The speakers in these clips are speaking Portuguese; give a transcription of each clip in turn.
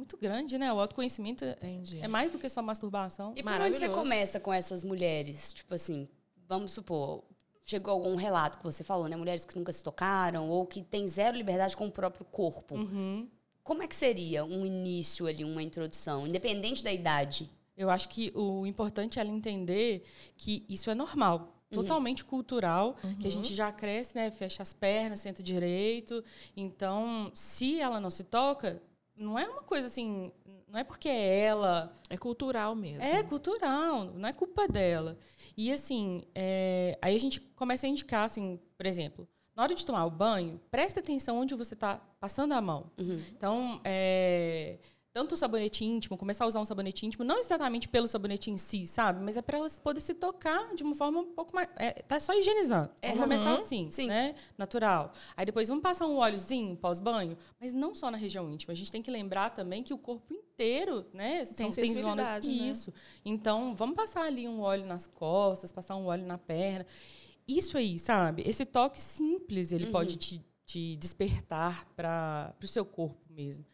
muito grande, né? O autoconhecimento Entendi. é mais do que só masturbação. E por onde você começa com essas mulheres? Tipo assim, vamos supor, chegou algum relato que você falou, né? Mulheres que nunca se tocaram ou que têm zero liberdade com o próprio corpo. Uhum. Como é que seria um início ali, uma introdução, independente da idade? Eu acho que o importante é ela entender que isso é normal. Totalmente cultural, que a gente já cresce, né? Fecha as pernas, senta direito. Então, se ela não se toca, não é uma coisa assim. Não é porque é ela. É cultural mesmo. É cultural, não é culpa dela. E assim, é, aí a gente começa a indicar, assim, por exemplo, na hora de tomar o banho, presta atenção onde você está passando a mão. Então, é, tanto o sabonete íntimo, começar a usar um sabonete íntimo, não exatamente pelo sabonete em si, sabe? Mas é para elas poder se tocar de uma forma um pouco mais. É, tá só higienizando. Vamos Uhum. começar assim, Sim. né? Natural. Aí depois vamos passar um óleozinho pós-banho, mas não só na região íntima. A gente tem que lembrar também que o corpo inteiro, né? Tem zonas- sensibilidade, né? Isso. Então, vamos passar ali um óleo nas costas, passar um óleo na perna. Isso aí, sabe? Esse toque simples, ele pode te, te despertar para o seu corpo mesmo.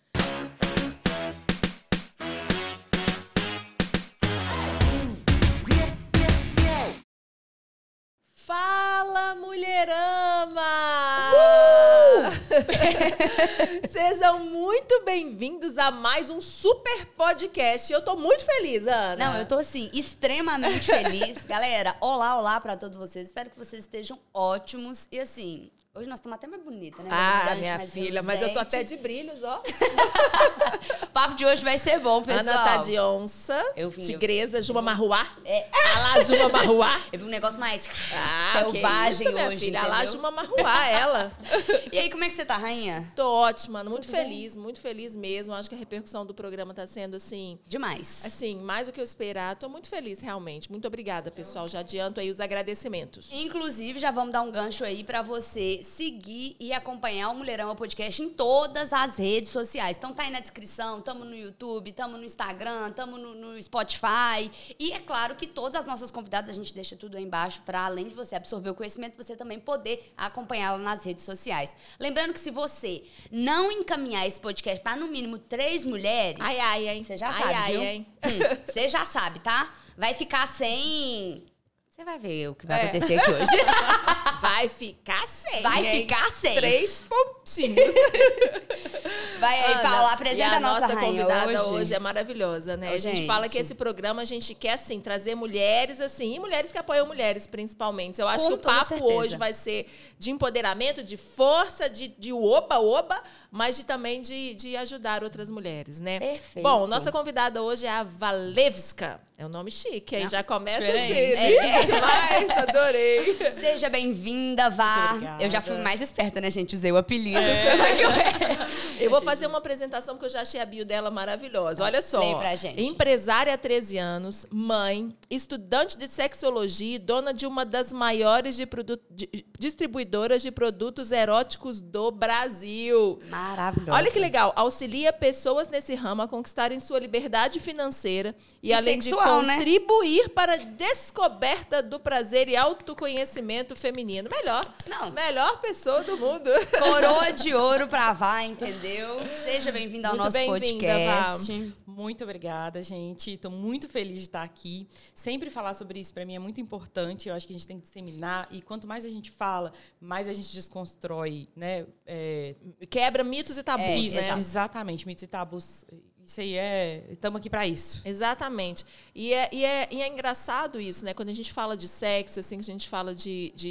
Sejam muito bem-vindos a mais um super podcast. Eu tô muito feliz, Ana. Não, eu tô assim, extremamente feliz. Galera, olá, olá pra todos vocês. Espero que vocês estejam ótimos. E assim, hoje nós estamos até mais bonita, né? Mais Ah, brilhante, minha mais filha, mas eu tô até de brilhos, ó. O papo de hoje vai ser bom, pessoal. Ana tá de onça, Eu vim, eu- tigresa, Juma Marruá. É. Alá, Juma Marruá. Eu vi um negócio mais Ah, selvagem isso, hoje, filha. Alá? Juma Marruá, ela. E aí, como é que você tá, rainha? Tô ótima, muito Tudo bem? feliz, muito feliz mesmo. Acho que a repercussão do programa tá sendo, assim, Demais. assim, mais do que eu esperar. Tô muito feliz, realmente. Muito obrigada, pessoal. Já adianto aí os agradecimentos. Inclusive, já vamos dar um gancho aí pra você seguir e acompanhar o Mulherama Podcast em todas as redes sociais. Então tá aí na descrição, tamo no YouTube, tamo no Instagram, tamo no, no Spotify. E é claro que todas as nossas convidadas a gente deixa tudo aí embaixo pra além de você absorver o conhecimento, você também poder acompanhá-la nas redes sociais. Lembrando que se você não encaminhar esse podcast pra no mínimo três mulheres, Ai, ai, hein? você já ai, sabe, ai, viu? hein? Hum, Você já sabe, tá? Vai ficar sem. Você vai ver o que vai É. acontecer aqui hoje. Vai ficar sem. Vai hein? ficar sem. Três pontinhos. Vai aí, Ana, Paula, apresenta a a nossa, nossa convidada hoje. hoje. é maravilhosa, né? A gente, gente. fala que esse programa a gente quer, assim, trazer mulheres, assim, e mulheres que apoiam mulheres, principalmente. Eu acho Com que o papo certeza. hoje vai ser de empoderamento, de força, de, de oba-oba, mas de, também de, de ajudar outras mulheres, né? Perfeito. Bom, nossa convidada hoje é a Valevska. É um nome chique, aí já começa diferente. assim. É. Chique demais, adorei. Seja bem-vinda, Vá. obrigada. Eu já fui mais esperta, né, gente? Usei o apelido. Eu vou fazer uma apresentação porque eu já achei a bio dela maravilhosa. Olha só. Leia pra gente. Empresária há 13 anos, mãe, estudante de sexologia e dona de uma das maiores de de- distribuidoras de produtos eróticos do Brasil. Maravilhosa. Olha que legal, auxilia pessoas nesse ramo a conquistarem sua liberdade financeira e, E além sexual, de né? contribuir para a descoberta do prazer e autoconhecimento feminino. Melhor, Não. melhor pessoa do mundo. Coroa de ouro pra Vá, entendeu? Seja bem-vinda ao Muito nosso bem-vinda, podcast. Muito obrigada, gente. Estou muito feliz de estar aqui. Sempre falar sobre isso para mim é muito importante. Eu acho que a gente tem que disseminar e quanto mais a gente fala, mais a gente desconstrói, né? É, Quebra mitos e tabus, É, né? exatamente. Mitos e tabus. Isso aí é. Estamos aqui para isso. Exatamente. E é, e, é, e é engraçado isso, né? Quando a gente fala de sexo, assim, que a gente fala de, de,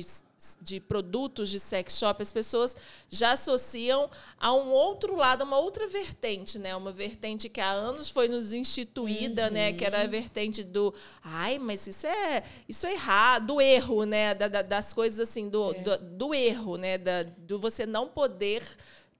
de produtos de sex shop, as pessoas já associam a um outro lado, uma outra vertente, né? Uma vertente que há anos foi nos instituída, né? Que era a vertente do ai, mas isso é isso é errado, do erro, né? Da- da- das coisas assim, do, do, do erro, né? Da, do você não poder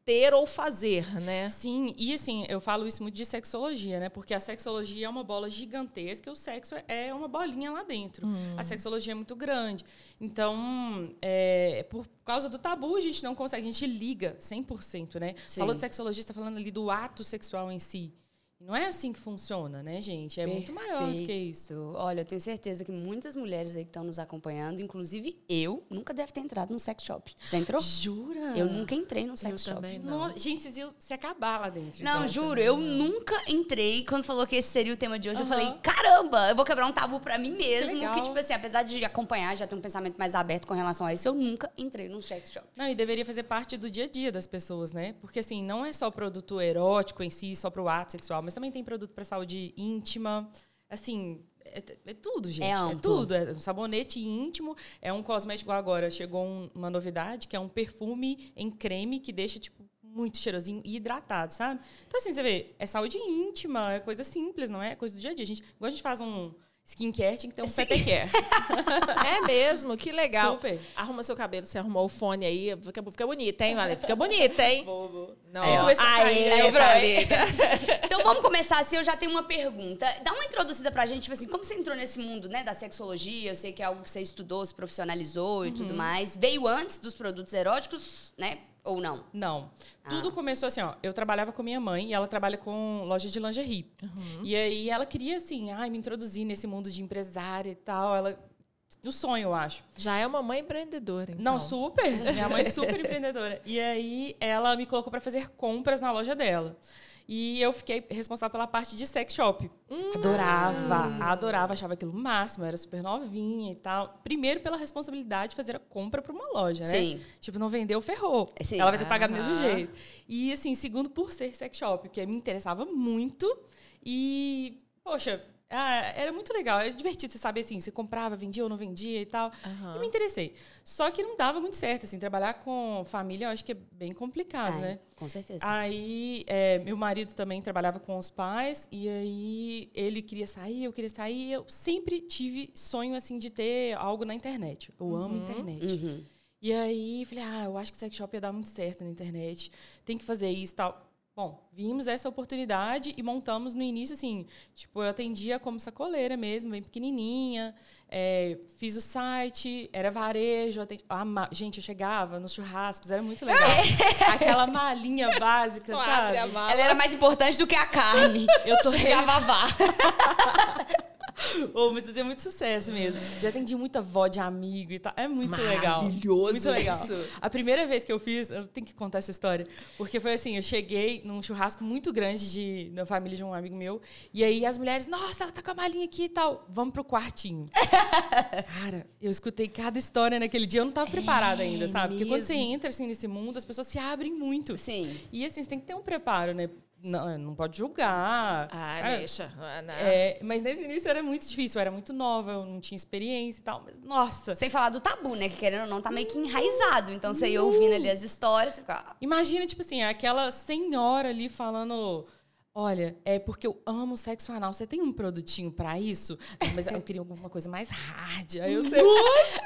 ter ou fazer, né? Sim, e assim, eu falo isso muito de sexologia, né? Porque a sexologia é uma bola gigantesca e o sexo é uma bolinha lá dentro. A sexologia é muito grande. Então, é, por causa do tabu, a gente não consegue, a gente liga 100%, né? Sim. Falou de sexologia, está falando ali do ato sexual em si. Não é assim que funciona, né, gente? É muito maior do que isso. Perfeito. Olha, eu tenho certeza que muitas mulheres aí que estão nos acompanhando, inclusive eu, nunca deve ter entrado num sex shop. Já entrou? Jura? Eu nunca entrei num sex shop. também não. Não, gente, vocês iam se acabar lá dentro. Não, então, juro, também. eu nunca entrei. Quando falou que esse seria o tema de hoje, eu Aham. falei: caramba, eu vou quebrar um tabu pra mim mesmo. Que, legal. tipo assim, apesar de acompanhar, já ter um pensamento mais aberto com relação a isso, eu nunca entrei num sex shop. Não, e deveria fazer parte do dia a dia das pessoas, né? Porque, assim, não é só produto erótico em si, só pro ato sexual, mas também tem produto para saúde íntima. Assim, é, é tudo, gente. É É, amplo. tudo. É um sabonete íntimo, é um cosmético agora. Chegou um- uma novidade, que é um perfume em creme que deixa, tipo, muito cheirosinho e hidratado, sabe? Então, assim, você vê, é saúde íntima, é coisa simples, não é? É coisa do dia a dia. A gente, quando a gente faz um skincare, tinha que ter um Sim. PT care. É mesmo, que legal. Super. Arruma seu cabelo, você arrumou o fone aí, fica, fica bonita, hein, Vale? Fica bonita, hein? Não, Aí começou a cair, aí, aí. Então vamos começar assim, eu já tenho uma pergunta. Dá uma introduzida pra gente, tipo assim, como você entrou nesse mundo, né, da sexologia? Eu sei que é algo que você estudou, se profissionalizou e tudo Uhum. mais. Veio antes dos produtos eróticos, né? Ou não? Não. Ah. Tudo começou assim, ó. Eu trabalhava com minha mãe e ela trabalha com loja de lingerie. Uhum. E aí ela queria, assim, ai, me introduzir nesse mundo de empresária e tal. Ela. No sonho, eu acho. Já é uma mãe empreendedora, então. Não, super. Minha mãe é super empreendedora. E aí ela me colocou para fazer compras na loja dela. E eu fiquei responsável pela parte de sex shop. Hum. Adorava, adorava, achava aquilo máximo, era super novinha e tal. Primeiro pela responsabilidade de fazer a compra para uma loja, né? Sim. Tipo, não vendeu, ferrou. Sim. Ela vai ter que pagar do mesmo Aham. jeito. E assim, segundo por ser sex shop, porque me interessava muito e, poxa, ah, era muito legal, era divertido, você sabe assim, você comprava, vendia ou não vendia e tal. Aham. E me interessei. Só que não dava muito certo, assim, trabalhar com família eu acho que é bem complicado, Ai, né? Com certeza. Aí, é, meu marido também trabalhava com os pais, e aí ele queria sair, eu queria sair. Eu sempre tive sonho, assim, de ter algo na internet. Eu amo internet. Uhum. E aí, falei, ah, eu acho que sex shop ia dar muito certo na internet. Tem que fazer isso e tal. Bom, vimos essa oportunidade e montamos no início, assim, tipo, eu atendia como sacoleira mesmo, bem pequenininha. é, fiz o site, era varejo. Atendi, ama- gente, eu chegava nos churrascos, era muito legal. Aquela malinha básica, Só sabe? Ela era mais importante do que a carne. Eu tô Chegava a vá. Ô, mas fazia muito sucesso mesmo. Já atendi muita vó de amigo e tal. É muito legal. Maravilhoso Muito legal. isso. A primeira vez que eu fiz, eu tenho que contar essa história. Porque foi assim, eu cheguei num churrasco muito grande de, da família de um amigo meu. E aí as mulheres, nossa, ela tá com a malinha aqui e tal. Vamos pro quartinho. Cara, eu escutei cada história naquele dia. Eu não tava preparada ainda, sabe? Porque quando você mesmo? entra assim nesse mundo, as pessoas se abrem muito. Sim. E assim, você tem que ter um preparo, né? Não, não pode julgar. Ah, Cara, deixa. Ah, não. é, mas nesse início era muito difícil, eu era muito nova, eu não tinha experiência e tal, mas nossa. Sem falar do tabu, né? Que querendo ou não, tá meio que enraizado. Então você ia ouvindo ali as histórias, fica. "Ah, Imagina, tipo assim, aquela senhora ali falando. Olha, é porque eu amo sexo anal. Você tem um produtinho pra isso? Não, mas eu queria alguma coisa mais hard. Aí eu sei.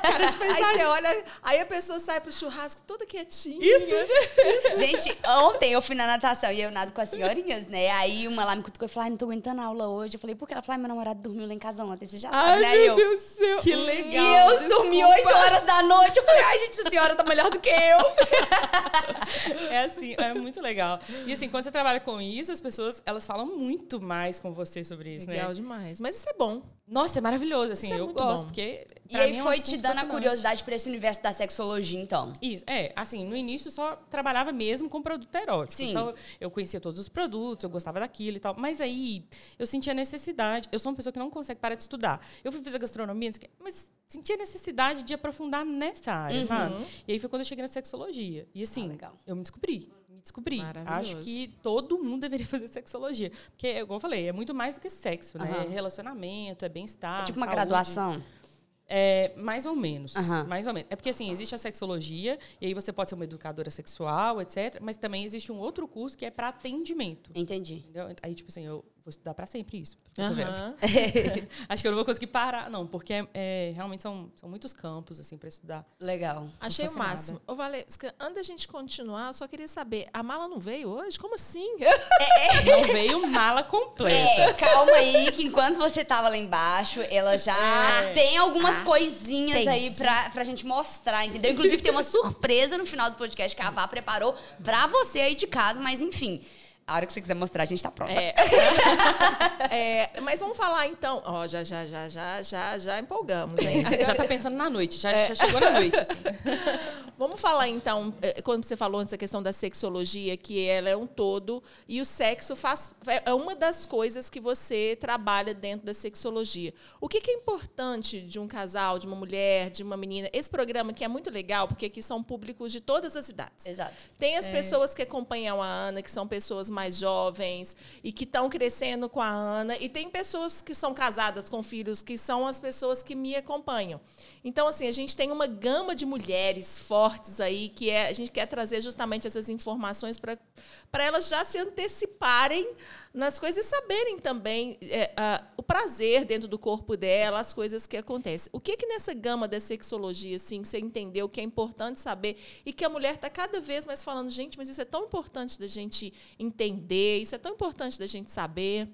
Cara de Aí você olha, aí a pessoa sai pro churrasco toda quietinha. Isso. Gente, ontem eu fui na natação e eu nado com as senhorinhas, né? Aí uma lá me cutucou e falou: ai, não tô aguentando a aula hoje. Eu falei, por que? Ela falou, ai, meu namorado dormiu lá em casa ontem. Você já sabe, Ai, né? Meu eu. Deus do céu. Que E legal. eu dormi 8 horas da noite. Eu falei, ai, gente, essa senhora tá melhor do que eu. É assim, é muito legal. E assim, quando você trabalha com isso, as pessoas, elas falam muito mais com você sobre isso, Legal né? demais. Mas isso é bom. Nossa, é maravilhoso, assim, Isso é eu muito gosto, bom. porque E aí mim é um foi te dando a curiosidade pra esse universo da sexologia, então. Isso, é, assim, no início só trabalhava mesmo com produto erótico. Sim. Então, eu conhecia todos os produtos, eu gostava daquilo e tal. Mas aí, eu sentia necessidade. Eu sou uma pessoa que não consegue parar de estudar. Eu fui fazer gastronomia, mas sentia necessidade de aprofundar nessa área, Uhum. sabe? E aí foi quando eu cheguei na sexologia. E assim, Ah, legal. eu me descobri. Me descobri. Acho que todo mundo deveria fazer sexologia. Porque, igual eu falei, é muito mais do que sexo, né? Aham. É relacionamento, é bem-estar. É tipo uma saúde. graduação. É, mais ou menos. Aham. Mais ou menos. É porque, assim, existe a sexologia, e aí você pode ser uma educadora sexual, etc. Mas também existe um outro curso que é para atendimento. Entendi. Entendeu? Aí, tipo assim, eu vou estudar para sempre isso. Aham. Acho que eu não vou conseguir parar, não, porque é, é, realmente são, são muitos campos, assim, para estudar. Legal. Achei o máximo. Ô, Valesca, antes da gente continuar, eu só queria saber, a mala não veio hoje? Como assim? Não veio mala completa. É, calma aí, que enquanto você tava lá embaixo, ela já É. tem algumas Ah, coisinhas aí entendi. pra, pra gente mostrar, entendeu? Inclusive, tem uma surpresa no final do podcast que a Vá preparou pra você aí de casa, mas enfim. A hora que você quiser mostrar, a gente tá pronta. É. É, mas vamos falar então. Ó, já, já, já, já, já, já empolgamos, hein? Já tá pensando na noite, já, já chegou na noite. assim. Vamos falar então, eh, quando você falou essa questão da sexologia, que ela é um todo, e o sexo faz, é uma das coisas que você trabalha dentro da sexologia. O que, que é importante de um casal, de uma mulher, de uma menina? Esse programa que é muito legal, porque aqui são públicos de todas as idades. Exato. Tem as pessoas que acompanham a Ana, que são pessoas mais jovens e que estão crescendo com a Ana, e tem pessoas que são casadas com filhos, que são as pessoas que me acompanham. Então, assim, a gente tem uma gama de mulheres fortes aí, que é, a gente quer trazer justamente essas informações para elas já se anteciparem nas coisas saberem também é, a- o prazer dentro do corpo dela, as coisas que acontecem. O que que nessa gama da sexologia, assim, você entendeu que é importante saber e que a mulher está cada vez mais falando, gente, mas isso é tão importante da gente entender, isso é tão importante da gente saber.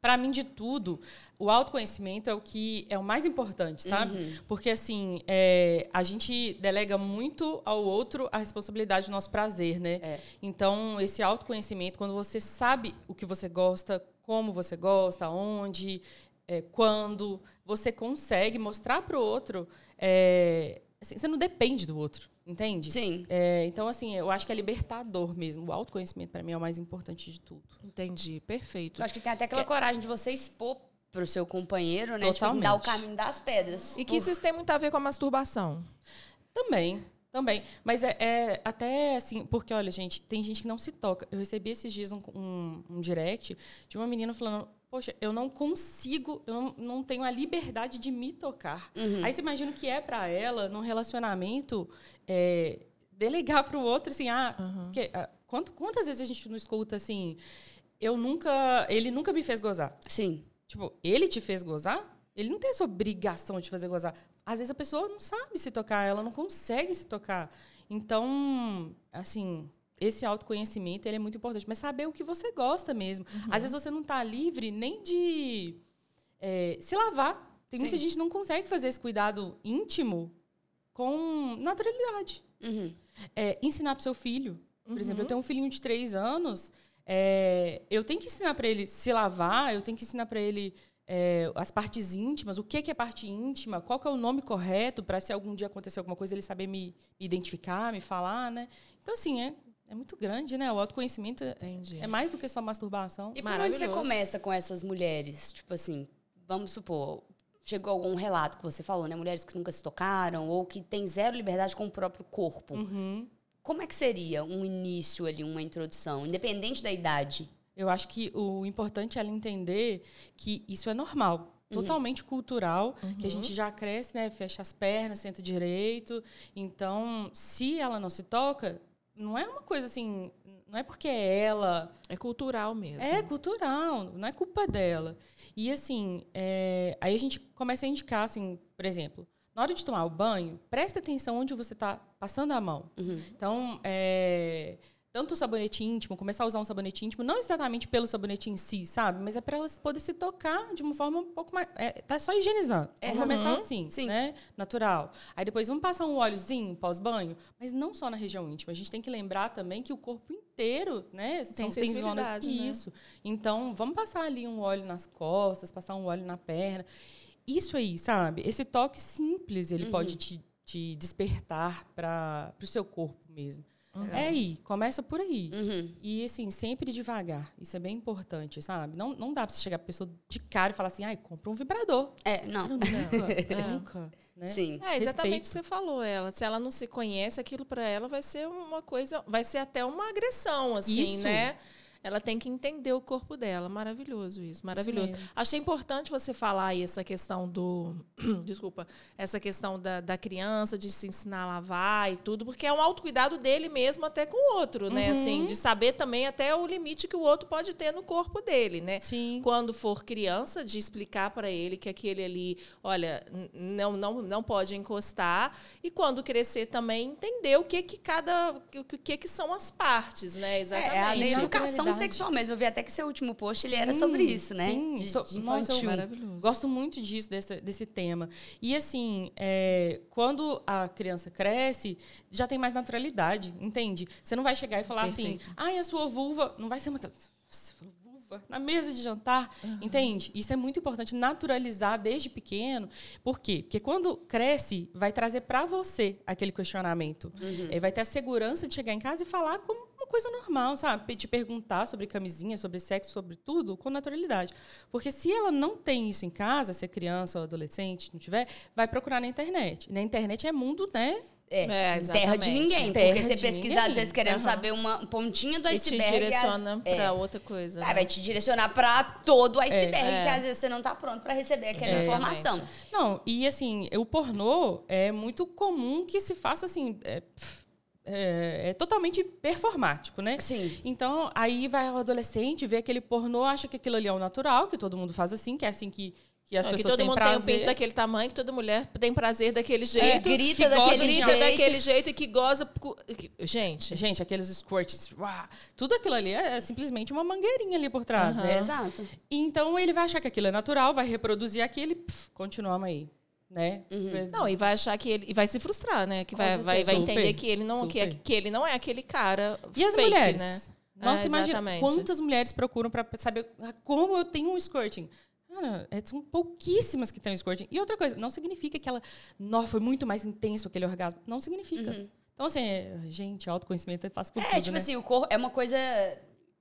Para mim, de tudo, o autoconhecimento é o que é o mais importante, sabe? Porque, assim, é, a gente delega muito ao outro a responsabilidade do nosso prazer, né? É. Então, esse autoconhecimento, quando você sabe o que você gosta, como você gosta, onde, é, quando, você consegue mostrar para o outro. é, assim, você não depende do outro, entende? Sim. É, então, assim, eu acho que é libertador mesmo. O autoconhecimento, para mim, é o mais importante de tudo. Entendi, perfeito. Eu acho que tem até aquela coragem de você expor pro seu companheiro, né? Tipo assim, dar o Totalmente. caminho das pedras. E que isso tem muito a ver com a masturbação. Também, também. Mas é, é até assim, porque olha, gente, tem gente que não se toca. Eu recebi esses dias um, um, um direct de uma menina falando. Poxa, eu não consigo, eu não, não tenho a liberdade de me tocar. Aí você imagina o que é para ela, num relacionamento, é, delegar para o outro, assim, ah, porque, ah, quant- quantas vezes a gente não escuta assim, eu nunca, ele nunca me fez gozar. Sim. Tipo, ele te fez gozar? Ele não tem essa obrigação de fazer gozar. Às vezes a pessoa não sabe se tocar, ela não consegue se tocar. Então, assim, esse autoconhecimento ele é muito importante. Mas saber o que você gosta mesmo. Às vezes você não está livre nem de é, se lavar. Tem muita Sim. gente que não consegue fazer esse cuidado íntimo com naturalidade. Uhum. É, ensinar para seu filho. Por exemplo, eu tenho um filhinho de três anos, é, eu tenho que ensinar para ele se lavar, eu tenho que ensinar para ele é, as partes íntimas, o que, que é parte íntima, qual é o nome correto para se algum dia acontecer alguma coisa ele saber me, me identificar, me falar, né? Então, assim, é, é muito grande, né? O autoconhecimento é- Entendi. é mais do que só masturbação. E por onde você começa com essas mulheres? Tipo assim, vamos supor, chegou algum relato que você falou, né? Mulheres que nunca se tocaram ou que têm zero liberdade com o próprio corpo. Uhum. Como é que seria um início ali, uma introdução, independente da idade? Eu acho que o importante é ela entender que isso é normal, totalmente cultural, que a gente já cresce, né? Fecha as pernas, senta direito. Então, se ela não se toca, não é uma coisa assim, não é porque é ela, É cultural mesmo. é cultural, não é culpa dela. E assim, é, aí a gente começa a indicar, assim, por exemplo, na hora de tomar o banho, presta atenção onde você está passando a mão. Então, é, tanto o sabonete íntimo, começar a usar um sabonete íntimo, não exatamente pelo sabonete em si, sabe? Mas é para elas poderem se tocar de uma forma um pouco mais. É, tá só higienizando. Vamos Uhum. começar assim, Sim. né? Natural. Aí depois vamos passar um óleozinho pós-banho, mas não só na região íntima. A gente tem que lembrar também que o corpo inteiro, né? Tem zonas. sensibilidade, né? Isso. Então, vamos passar ali um óleo nas costas, passar um óleo na perna. Isso aí, sabe? Esse toque simples, ele pode te, te despertar para o seu corpo mesmo. É aí, começa por aí. Uhum. E assim, sempre devagar. Isso é bem importante, sabe? Não, não dá pra você chegar pra pessoa de cara e falar assim, ai, compra um vibrador. É, não. Nunca, nunca. Né? Sim. É exatamente o que você falou. Ela, se ela não se conhece, aquilo para ela vai ser uma coisa, vai ser até uma agressão, assim, Isso. né? Ela tem que entender o corpo dela. Maravilhoso isso, maravilhoso. mesmo. Achei importante você falar aí essa questão do. Desculpa, essa questão da, da criança, de se ensinar a lavar e tudo, porque é um autocuidado dele mesmo até com o outro, né? Uhum. Assim, de saber também até o limite que o outro pode ter no corpo dele, né? Sim. quando for criança, de explicar para ele que aquele ali, olha, não, não, não pode encostar. E quando crescer também, entender o que que cada. o que, que, são as partes, né? Exatamente. É, a E na educação. Sexual mesmo. Eu vi até que seu último post ele era sobre isso, né? Sim, de, so, de nossa, infantil. Maravilhoso. gosto muito disso, desse, desse tema. E assim, é, quando a criança cresce, já tem mais naturalidade, entende? Você não vai chegar e falar Perfeito. assim, ai, a sua vulva não vai ser uma. Nossa, vulva na mesa de jantar, entende? Isso é muito importante, naturalizar desde pequeno. Por quê? Porque quando cresce, vai trazer para você aquele questionamento. É, vai ter a segurança de chegar em casa e falar como uma coisa normal, sabe? Te perguntar sobre camisinha, sobre sexo, sobre tudo, com naturalidade. Porque se ela não tem isso em casa, se é criança ou adolescente, não tiver, vai procurar na internet. Na internet é mundo, né? É, É, terra de ninguém. Terra porque você de pesquisa, ninguém. às vezes, querendo Aham. saber uma pontinha do te iceberg. e às- direciona é. pra outra coisa. Ah, né? vai te direcionar pra todo o iceberg, É. que às vezes você não tá pronto pra receber aquela É. informação. Não, e assim, o pornô é muito comum que se faça assim. É, pff, é- é totalmente performático, né? Sim. Então, aí vai o adolescente, vê aquele pornô, acha que aquilo ali é o natural, que todo mundo faz assim, que é assim que, que as Não, que pessoas todo têm mundo tem um prazer. pinto daquele tamanho, que toda mulher tem prazer daquele É, jeito. grita que goza daquele de- grita jeito. daquele jeito e que goza. que- Gente, Gente, aqueles squirts, uá, tudo aquilo ali é simplesmente uma mangueirinha ali por trás, né? Exato. Então ele vai achar que aquilo é natural, vai reproduzir aquilo e pff, continuamos aí, né? Não, e vai achar que ele. E vai se frustrar, né? Que vai, vai, vai entender Super, que ele, não, que, é, que ele não é aquele cara. E as fake, mulheres? né? Nossa, É, imagina quantas mulheres procuram para saber ah, como eu tenho um squirting. Cara, é, são pouquíssimas que têm um squirting. E outra coisa, não significa que ela. Nossa, foi muito mais intenso aquele orgasmo. Não significa. Então, assim, é, gente, autoconhecimento passa por É, tudo, tipo né? assim, o corpo é uma coisa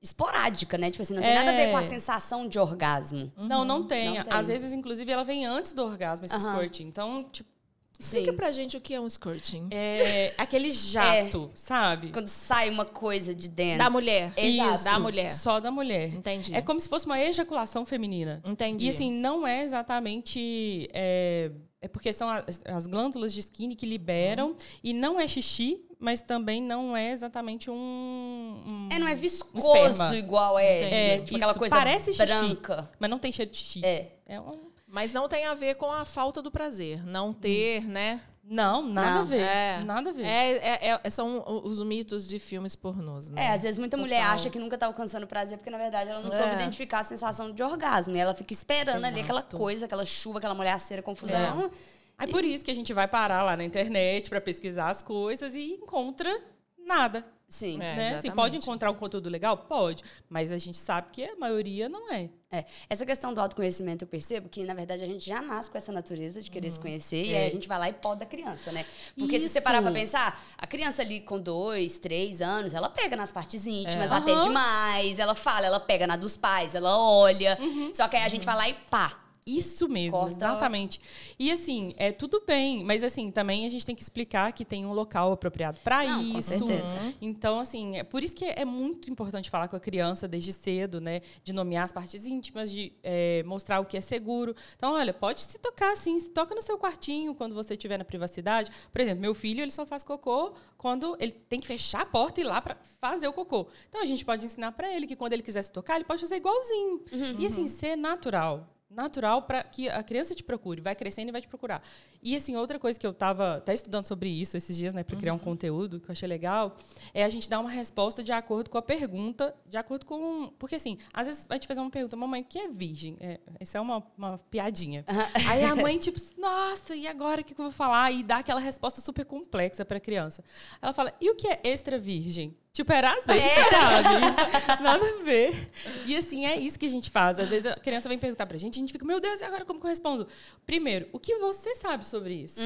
esporádica, né? Tipo assim, não tem É. nada a ver com a sensação de orgasmo. Não, não tem. Não tem. Às vezes, inclusive, ela vem antes do orgasmo, esse Aham. squirting. Então, tipo, Explica Sim. pra gente o que é um squirting. é aquele jato, sabe? Quando sai uma coisa de dentro. Da mulher. Exato. Isso, Da mulher. Só da mulher. Entendi. É como se fosse uma ejaculação feminina. Entendi. E assim, não é exatamente. É, é porque são as, as glândulas de skin que liberam. Uhum. E não é xixi, mas também não é exatamente um. um- É, não é um viscoso esperma. igual é. É, tipo aquela isso, coisa parece xixi. branca. Mas não tem cheiro de xixi. É. É um- Mas não tem a ver com a falta do prazer. Não ter, né? Não, nada Não. a ver. É. Nada a ver. É, é- é- são os mitos de filmes pornôs, né? É, às vezes muita mulher Total. acha que nunca tá alcançando prazer, porque na verdade ela não É. soube identificar a sensação de orgasmo. E ela fica esperando ali aquela Exato. coisa, aquela chuva, aquela mulher cera, confusão. Aí por isso que a gente vai parar lá na internet para pesquisar as coisas e encontra nada. Sim. É. né? Assim, exatamente. pode encontrar um conteúdo legal? Pode. Mas a gente sabe que a maioria não é. É. Essa questão do autoconhecimento, eu percebo que, na verdade, a gente já nasce com essa natureza de Uhum. querer se conhecer e É. aí a gente vai lá e poda a criança, né? Porque se você Isso. parar pra pensar, a criança ali com dois, três anos, ela pega nas partes íntimas, É. até demais, ela fala, ela pega na dos pais, ela olha. Uhum. Só que aí a gente vai lá e pá. Isso mesmo, exatamente. E assim, é tudo bem, mas assim, também a gente tem que explicar que tem um local apropriado para Não, com isso. certeza. Então, assim, é por isso que é muito importante falar com a criança desde cedo, né? De nomear as partes íntimas, de é, mostrar o que é seguro. Então, olha, pode se tocar assim, se toca no seu quartinho quando você estiver na privacidade. Por exemplo, meu filho, ele só faz cocô quando ele tem que fechar a porta e ir lá para fazer o cocô. Então, a gente pode ensinar para ele que quando ele quiser se tocar, ele pode fazer igualzinho. E assim, ser natural natural para que a criança te procure, vai crescendo e vai te procurar. E assim, outra coisa que eu estava até estudando sobre isso esses dias, né, para criar um conteúdo que eu achei legal, é a gente dar uma resposta de acordo com a pergunta, de acordo com, porque assim, às vezes vai te fazer uma pergunta, mamãe, o que é virgem? É, essa é uma, uma piadinha. Aí a mãe tipo, nossa, e agora o que que eu vou falar? E dá aquela resposta super complexa para a criança. Ela fala, e o que é extra virgem? Tipo, era azeite, sabe? Nada a ver. E assim, é isso que a gente faz. Às vezes a criança vem perguntar pra gente, a gente fica, meu Deus, e agora como que eu respondo? Primeiro, o que você sabe sobre isso?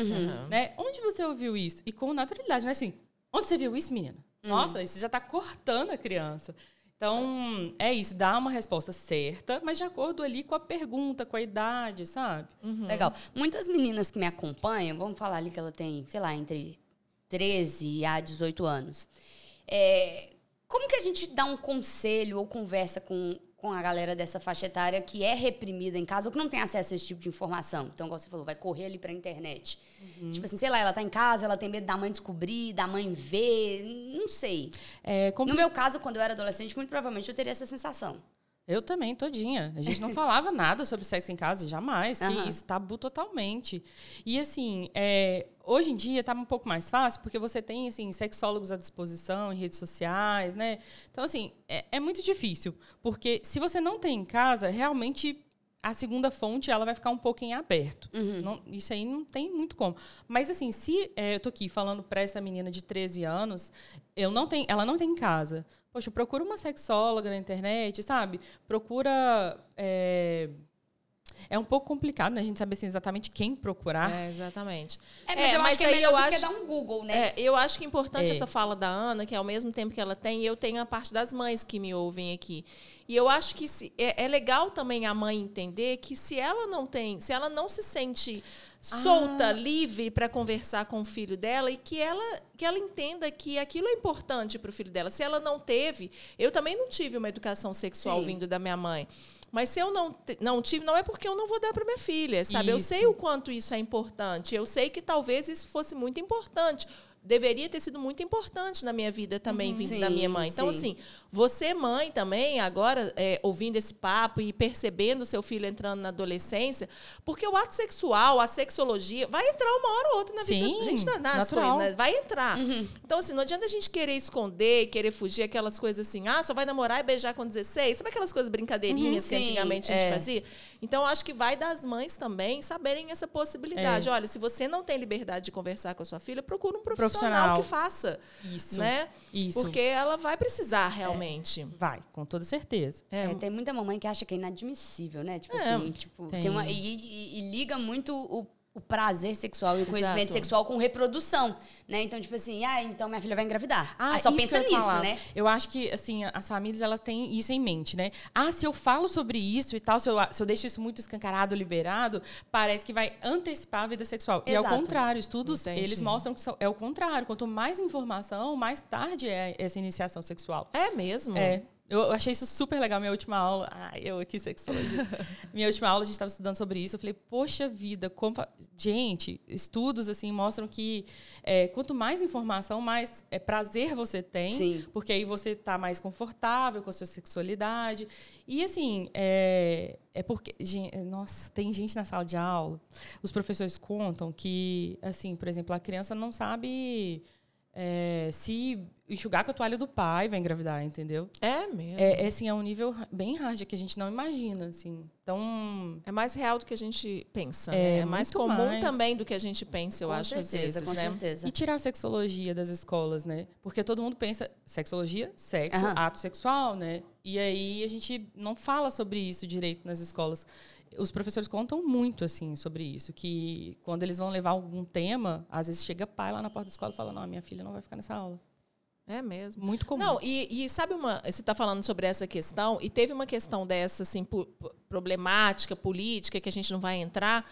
Né? Onde você ouviu isso? E com naturalidade, não é assim, onde você viu isso, menina? Nossa, isso já tá cortando a criança. Então, é isso, dá uma resposta certa, mas de acordo ali com a pergunta, com a idade, sabe? Legal. Muitas meninas que me acompanham, vamos falar ali que ela tem, sei lá, entre 13 a 18 anos. É, como que a gente dá um conselho ou conversa com, com a galera dessa faixa etária que é reprimida em casa ou que não tem acesso a esse tipo de informação? Então, igual você falou, vai correr ali pra internet. Tipo assim, sei lá, ela tá em casa, ela tem medo da mãe descobrir, da mãe ver, não sei. É, No compli- meu caso, quando eu era adolescente, muito provavelmente eu teria essa sensação. Eu também, todinha. A gente não falava nada sobre sexo em casa, jamais. Que Aham. isso, tabu totalmente. E assim, é, hoje em dia tá um pouco mais fácil, porque você tem, assim, sexólogos à disposição em redes sociais, né? Então, assim, é, é muito difícil. Porque se você não tem em casa, realmente a segunda fonte ela vai ficar um pouco em aberto. Não- isso aí não tem muito como. Mas assim, se é, eu tô aqui falando para essa menina de 13 anos, eu não tenho, ela não tem em casa. Poxa, procura uma sexóloga na internet, sabe? Procura. É, é um pouco complicado, né? A gente saber assim, exatamente quem procurar. É, exatamente. É, mas eu acho que é aí melhor eu do que acho- dar um Google, né? É, eu acho que é importante É. essa fala da Ana, que ao mesmo tempo que ela tem, eu tenho a parte das mães que me ouvem aqui. E eu acho que se- é, é legal também a mãe entender que se ela não tem, se ela não se sente solta, Ah. livre para conversar com o filho dela e que ela que ela entenda que aquilo é importante para o filho dela. Se ela não teve, eu também não tive uma educação sexual Sim. vindo da minha mãe. Mas se eu não, não tive, não é porque eu não vou dar para minha filha, sabe? Eu Isso. sei o quanto isso é importante. Eu sei que talvez isso fosse muito importante. Deveria ter sido muito importante na minha vida também, vindo da Sim, minha mãe. Então, sim. assim, você, mãe, também, agora, é, ouvindo esse papo e percebendo seu filho entrando na adolescência, porque o ato sexual, a sexologia, vai entrar uma hora ou outra na vida Sim, da gente, na- nas natural. coisas, né? vai entrar. Então, assim, não adianta a gente querer esconder, querer fugir aquelas coisas assim, ah, só vai namorar e beijar com 16. Sabe aquelas coisas brincadeirinhas que Sim, antigamente a gente é. fazia? Então, acho que vai das mães também saberem essa possibilidade. É. Olha, se você não tem liberdade de conversar com a sua filha, procura um profissional, Profissional. que faça. Isso. Né? Isso. Porque ela vai precisar realmente. Vai, com toda certeza. É, tem muita mamãe que acha que é inadmissível, né? Tipo É, assim, tipo, tem. tem. uma, e, e- e liga muito o, o prazer sexual e o conhecimento Exato. sexual com reprodução, né? Então, tipo assim, ah, então minha filha vai engravidar. Ah, isso só que pensa nisso, falar. né? Eu acho que, assim, as famílias, elas têm isso em mente, né? Ah, se eu falo sobre isso e tal, se eu, se eu deixo isso muito escancarado, liberado, parece que vai antecipar a vida sexual. E ao Exato. contrário, estudos, Entendi. eles mostram que são- é o contrário. Quanto mais informação, mais tarde é essa iniciação sexual. É mesmo? É. Eu achei isso super legal, minha última aula. Ai, eu aqui, sexologia. minha última aula, a gente estava estudando sobre isso. Eu falei, poxa vida, como fa- gente, estudos assim mostram que é, quanto mais informação, mais é, prazer você tem. Sim. Porque aí você está mais confortável com a sua sexualidade. E assim, é, é porque. gen- Nossa, tem gente na sala de aula. Os professores contam que, assim, por exemplo, a criança não sabe. é, se enxugar com a toalha do pai vai engravidar, entendeu? É mesmo. É, é, assim, é um nível bem hard que a gente não imagina, assim. Então, É mais real do que a gente pensa, É, né? É mais comum mais. também do que a gente pensa, eu com acho, às certeza, vezes, com né? certeza. e tirar a sexologia das escolas, né? Porque todo mundo pensa sexologia, sexo, Aham. ato sexual, né? E aí a gente não fala sobre isso direito nas escolas. Os professores contam muito assim sobre isso, que quando eles vão levar algum tema, às vezes chega pai lá na porta da escola e fala: "Não, a minha filha não vai ficar nessa aula". É mesmo. Muito comum. Não, e, e sabe uma. Você está falando sobre essa questão, e teve uma questão dessa, assim, problemática, política, que a gente não vai entrar,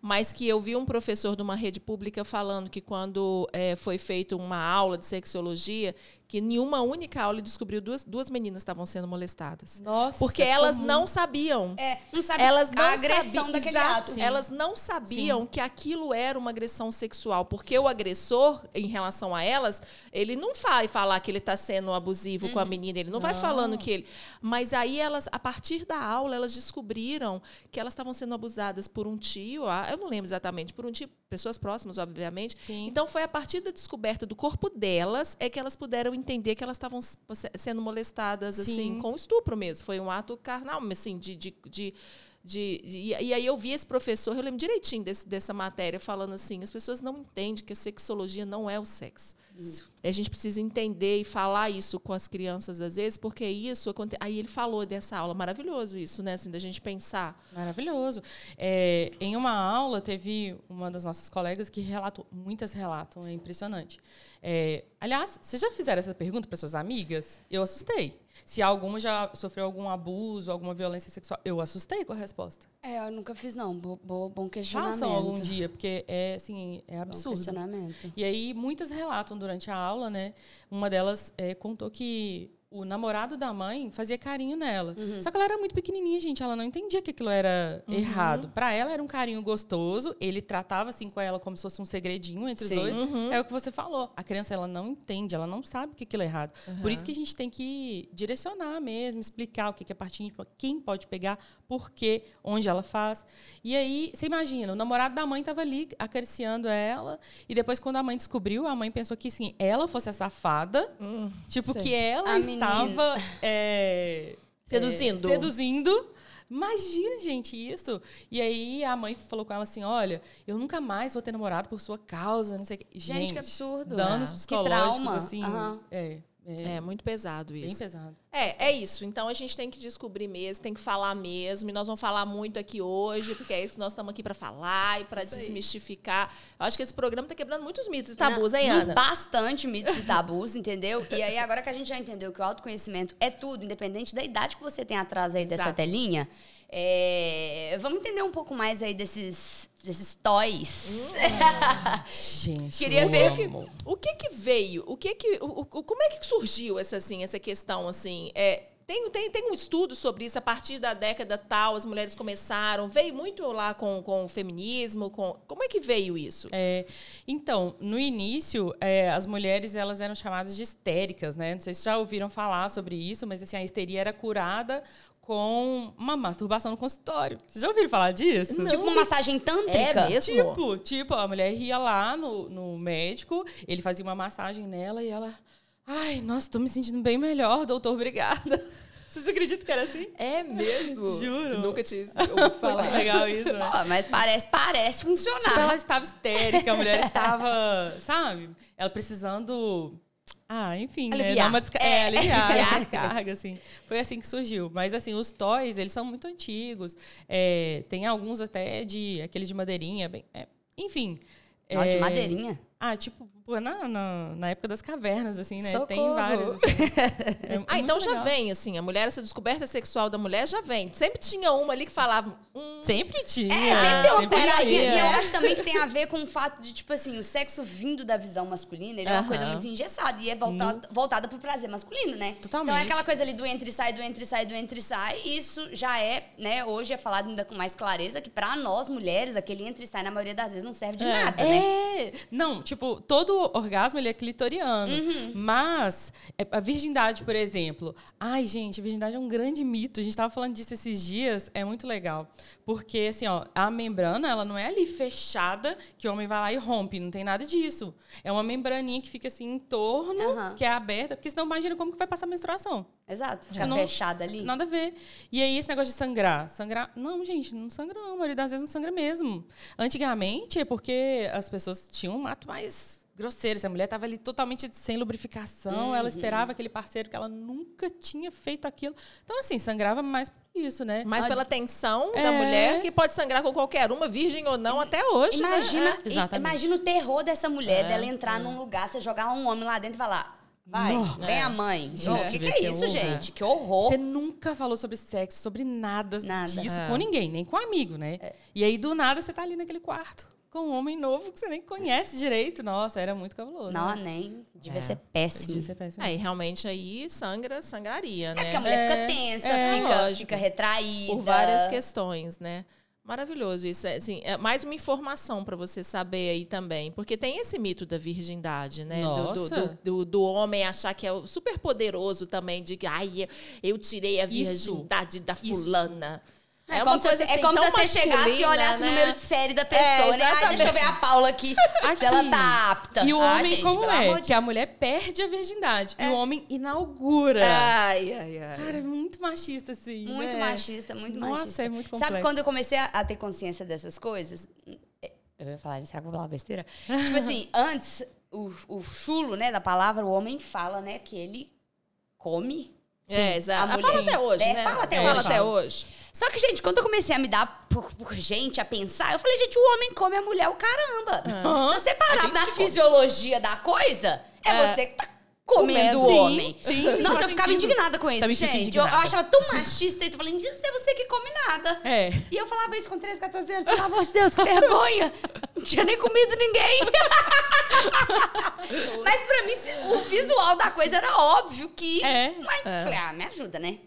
mas que eu vi um professor de uma rede pública falando que quando eh, foi feita uma aula de sexologia, que em uma única aula ele descobriu duas, duas meninas estavam sendo molestadas. Nossa, Porque elas comum. não sabiam. É, não sabe Elas não a agressão sabiam, daquele exato, ato. Elas não sabiam que aquilo era uma agressão sexual, porque o agressor, em relação a elas, ele não vai falar que ele está sendo abusivo com a menina, ele não, vai Não. falando que ele. Mas aí elas, a partir da aula, elas descobriram que elas estavam sendo abusadas por um tio, eu não lembro exatamente, por um tio, pessoas próximas, obviamente. Sim. Então foi a partir da descoberta do corpo delas é que elas puderam entender que elas estavam sendo molestadas assim Sim. com estupro mesmo. Foi um ato carnal, assim, de, de, de, de- de- e aí eu vi esse professor, eu lembro direitinho desse- dessa matéria, falando assim, as pessoas não entendem que a sexologia não é o sexo. E a gente precisa entender e falar isso com as crianças às vezes, porque isso acontece. Aí ele falou dessa aula, maravilhoso isso, né? Assim, da gente pensar. Maravilhoso. É, em uma aula, teve uma das nossas colegas que relatou, muitas relatam, é impressionante. É, aliás, vocês já fizeram essa pergunta para suas amigas? Eu assustei. Se alguma já sofreu algum abuso, alguma violência sexual, eu assustei com a resposta. É, eu nunca fiz, não. Bo, bo- bom questionamento. Façam algum dia, porque é assim, é Bom absurdo. questionamento. E aí muitas relatam durante a aula, né? Uma delas é, contou que o namorado da mãe fazia carinho nela. Só que ela era muito pequenininha, gente. Ela não entendia que aquilo era errado. Pra ela era um carinho gostoso. Ele tratava assim com ela como se fosse um segredinho entre Sim. os dois. É o que você falou. A criança ela não entende, ela não sabe que aquilo é errado. Por isso que a gente tem que direcionar mesmo, explicar o que que é íntima, quem pode pegar, por quê, onde ela faz. E aí, você imagina, o namorado da mãe estava ali acariciando ela. E depois, quando a mãe descobriu, a mãe pensou que sim, ela fosse a safada. tipo, sei. que ela A. estava é, Seduzindo. é, seduzindo. Imagina, gente, isso. E aí a mãe falou com ela assim: olha, eu nunca mais vou ter namorado por sua causa, não sei o quê. Gente, que absurdo. Danos É. Que psicológicos, trauma. assim. Aham. É, é, É muito pesado bem isso. pesado. É, é isso. Então a gente tem que descobrir mesmo, tem que falar mesmo. E nós vamos falar muito aqui hoje, porque é isso que nós estamos aqui para falar e para desmistificar. Eu acho que esse programa está quebrando muitos mitos e tabus, Não, hein, Ana? Bastante mitos e tabus, entendeu? E aí, agora que a gente já entendeu que o autoconhecimento é tudo, independente da idade que você tem atrás aí dessa Exato. telinha, é, vamos entender um pouco mais aí desses, desses toys. Gente, Queria eu ver amo. O que que veio? O que que, o, o- como é que surgiu essa assim, essa questão assim? É, tem, tem, tem um estudo sobre isso a partir da década tal, as mulheres começaram, veio muito lá com, com o feminismo, com como é que veio isso? É, então, no início, é, as mulheres elas eram chamadas de histéricas, né? Não sei se já ouviram falar sobre isso, mas assim, a histeria era curada com uma masturbação no consultório. Vocês já ouviram falar disso? Tipo uma massagem tântrica. É mesmo? Tipo, tipo, a mulher ia lá no, no médico, ele fazia uma massagem nela e ela. Ai, nossa, tô me sentindo bem melhor, doutor, obrigada. Vocês acreditam que era assim? É mesmo? Juro. Nunca tinha ouvido Muito falar. legal isso, né? Ó, mas parece, parece funcionar. Tipo, ela estava histérica, a mulher estava, sabe? Ela precisando. Ah, enfim, né? Aliviar. Dar uma desca- é, aliviar, aliviar. descarga, assim. Foi assim que surgiu. Mas, assim, os toys, eles são muito antigos. É, tem alguns até de... Aquele de madeirinha. bem- é, enfim. Ó, de é, madeirinha. Ah, tipo, pô, na, na, na época das cavernas, assim, né? Tem Socorro. vários, assim. É- é Ah, então já legal. vem, assim, a mulher, essa descoberta sexual da mulher já vem. Sempre tinha uma ali que falava. Hum, Sempre tinha. É, sempre tem uma tinha. E eu acho também que tem a ver com o fato de, tipo assim, o sexo vindo da visão masculina, ele é uma coisa muito engessada e é voltada, voltada pro prazer masculino, né? Totalmente. Então é aquela coisa ali do entre e sai, do entre e sai, do entre e sai. E isso já é, né, hoje é falado ainda com mais clareza que pra nós mulheres, aquele entre e sai, na maioria das vezes, não serve de É. nada, né? É, não, tipo, todo orgasmo ele é clitoriano. Uhum. Mas é, a virgindade, por exemplo. Ai, gente, a virgindade é um grande mito. A gente tava falando disso esses dias, é muito legal. Porque, assim, ó, a membrana, ela não é ali fechada que o homem vai lá e rompe. Não tem nada disso. É uma membraninha que fica assim em torno, Aham. que é aberta. Porque senão imagina como que vai passar a menstruação. Exato. Fica Não- fechada ali. Nada a ver. E aí, esse negócio de sangrar. Sangrar. Não, gente, não sangra, não. A maioria das vezes não sangra mesmo. Antigamente é porque as pessoas tinham um ato mais grosseiro. Se a mulher estava ali totalmente sem lubrificação, ela esperava aquele parceiro que ela nunca tinha feito aquilo. Então, assim, sangrava mais por isso, né? mais Ah, pela tensão da É. mulher, que pode sangrar com qualquer uma, virgem ou não, até hoje, Imagina, né? É, imagina o terror dessa mulher, É, dela entrar num lugar, você jogar um homem lá dentro e falar. Vai, vem É. a mãe. Gente, O que, que é isso, horror. gente? Que horror. Você nunca falou sobre sexo, sobre nada, Nada. disso É. com ninguém, nem com amigo, né? E aí, do nada, você tá ali naquele quarto com um homem novo que você nem conhece direito. Nossa, era muito cabuloso. Não, né? nem. Devia É. ser péssimo. Devia ser péssimo. É, e realmente aí sangra, sangraria, né? É porque a mulher É, fica tensa, é, fica, lógico. fica retraída. Por várias questões, né? Maravilhoso isso. É, assim, é mais uma informação para você saber aí também. Porque tem esse mito da virgindade, né? Do- Do, do, do- do homem achar que é super poderoso também, de que ai, eu- eu tirei a Isso. virgindade da Isso. Fulana. É, como se, você- é como se você chegasse e olhasse o número de série da pessoa, né? Ai, deixa eu ver a Paula aqui, se ela tá apta. E o Ah, homem, gente, como é? de Que a mulher perde a virgindade. E o homem inaugura. Ai, ai, ai. Cara, é muito machista, assim. Muito né? machista, muito Nossa, machista. é muito Sabe complexo. quando eu comecei a, a ter consciência dessas coisas? Eu ia falar, será que eu vou falar besteira? tipo assim, antes, o, o chulo, né, da palavra, o homem fala, né, que ele come. É, exato. a Ah, Fala mulher- até hoje, É, né? fala até Fala hoje. até hoje. Só que, gente, quando eu comecei a me dar por, por gente, a pensar, eu falei, gente, o homem come a mulher o caramba. Se você parar come. fisiologia da coisa, é, É. você comendo o Sim, homem. sim, Nossa, faz eu ficava sentido. indignada com isso, Também gente. Eu, eu achava tão machista isso. Eu falei, não é você que come nada. É. E eu falava isso com 13, 14 anos. Pelo amor de Deus, que vergonha. Não tinha nem comido ninguém. Mas pra mim, o visual da coisa era óbvio que... É. Mas, Falei, ah, me ajuda, né?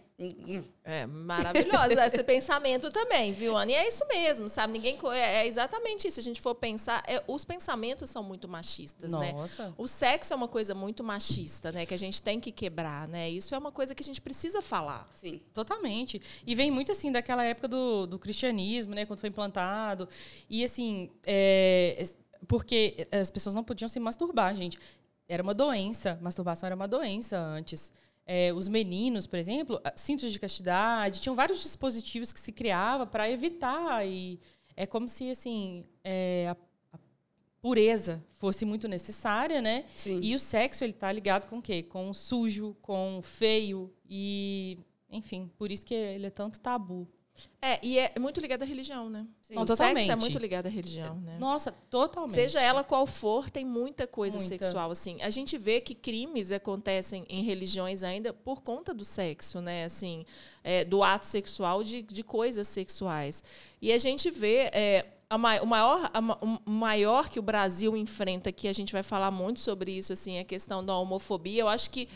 É maravilhoso esse pensamento também, viu, Ana? E é isso mesmo, sabe? Ninguém é, é exatamente isso. Se a gente for pensar, é, os pensamentos são muito machistas, né? Nossa. O sexo é uma coisa muito machista, né? Que a gente tem que quebrar, né? Isso é uma coisa que a gente precisa falar. Sim. Totalmente. E vem muito assim daquela época do, do cristianismo, né? Quando foi implantado. E assim, é, porque as pessoas não podiam se masturbar, gente. Era uma doença. Masturbação era uma doença antes. É, os meninos, por exemplo, cintos de castidade, tinham vários dispositivos que se criava para evitar. E é como se assim é, a, a pureza fosse muito necessária, né? Sim. E o sexo, ele tá ligado com o quê? Com o sujo, com o feio e... Enfim, por isso que ele é tanto tabu. É, e é muito ligado à religião, né? Sim. O Não, sexo é totalmente. muito ligado à religião, né? Nossa, totalmente. Seja ela qual for, tem muita coisa Muita. sexual assim. A gente vê que crimes acontecem em religiões ainda por conta do sexo, né? Assim, é, do ato sexual de, de coisas sexuais. E a gente vê é, a o maior, a ma- o maior que o Brasil enfrenta, que a gente vai falar muito sobre isso, assim, a questão da homofobia. Eu acho que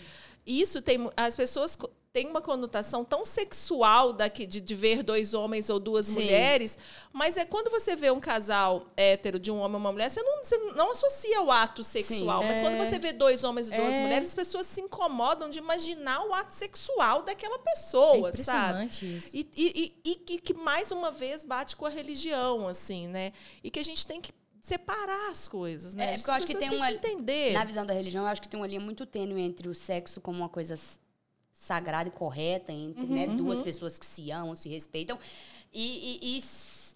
isso tem as pessoas têm uma conotação tão sexual daqui, de, de ver dois homens ou duas Sim. mulheres, mas é quando você vê um casal hétero de um homem e uma mulher, você não, você não associa o ato sexual. Sim. Mas quando É. você vê dois homens e duas É. mulheres, as pessoas se incomodam de imaginar o ato sexual daquela é pessoa, sabe? impressionante isso. E, e, e, e que, que mais uma vez bate com a religião, assim, né? E que a gente tem que separar as coisas, né? É, As porque eu acho que tem uma- entender. Na visão da religião, eu acho que tem uma linha muito tênue entre o sexo como uma coisa sagrada e correta, entre né, duas pessoas que se amam, se respeitam. E, e- e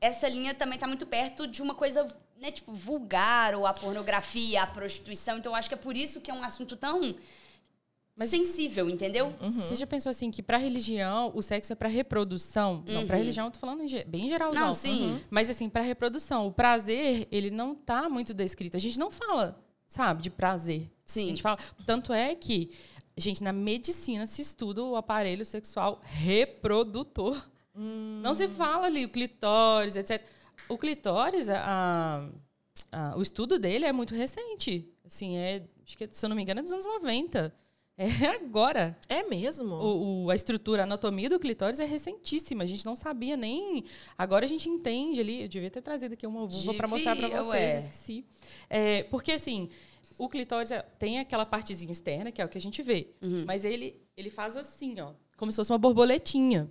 essa linha também está muito perto de uma coisa, né, tipo, vulgar, ou a pornografia, a prostituição. Então, eu acho que é por isso que é um assunto tão Mas- sensível, entendeu? Você já pensou assim que pra religião o sexo é pra reprodução? Não, pra Uhum. religião eu tô falando bem geralzão. Não, sim. Uhum. Mas assim, pra reprodução, o prazer, ele não tá muito descrito. A gente não fala, sabe, de prazer. A Sim. gente fala, tanto é que, gente, na medicina se estuda o aparelho sexual reprodutor. Não se fala ali o clitóris, etc. O clitóris, a- a- o estudo dele é muito recente. Assim, é, acho que, se eu não me engano, é dos anos 90. É agora. É mesmo? O, o- a estrutura, a anatomia do clitóris é recentíssima. A gente não sabia nem. Agora a gente entende ali. Eu devia ter trazido aqui uma vulva para mostrar para vocês. ué. Esqueci. É, porque assim, o clitóris é- tem aquela partezinha externa, que é o que a gente vê. Uhum. Mas ele, ele faz assim, ó, como se fosse uma borboletinha.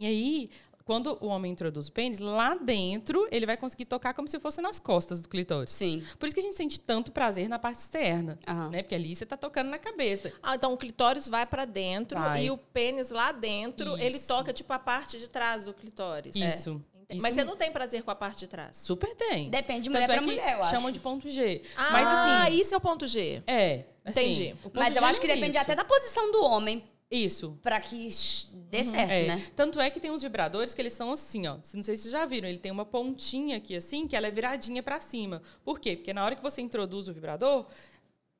E aí, quando o homem introduz o pênis, lá dentro ele vai conseguir tocar como se fosse nas costas do clitóris. Sim. Por isso que a gente sente tanto prazer na parte externa. Aham. Né? Porque ali você tá tocando na cabeça. Ah, então o clitóris vai pra dentro Vai. e o pênis lá dentro, ele Isso. toca tipo a parte de trás do clitóris. Isso. Ente- Isso Mas você não tem prazer com a parte de trás. Super tem. Depende de Tanto mulher é pra que mulher, eu acho. chamam de ponto G. Ah, Mas assim, isso é o ponto G. é. assim, Entendi. Mas eu G acho é que depende até da posição do homem Isso. pra que dê certo, É. né? Tanto é que tem uns vibradores que eles são assim, ó. Não sei se vocês já viram. Ele tem uma pontinha aqui assim, que ela é viradinha pra cima. Por quê? Porque na hora que você introduz o vibrador,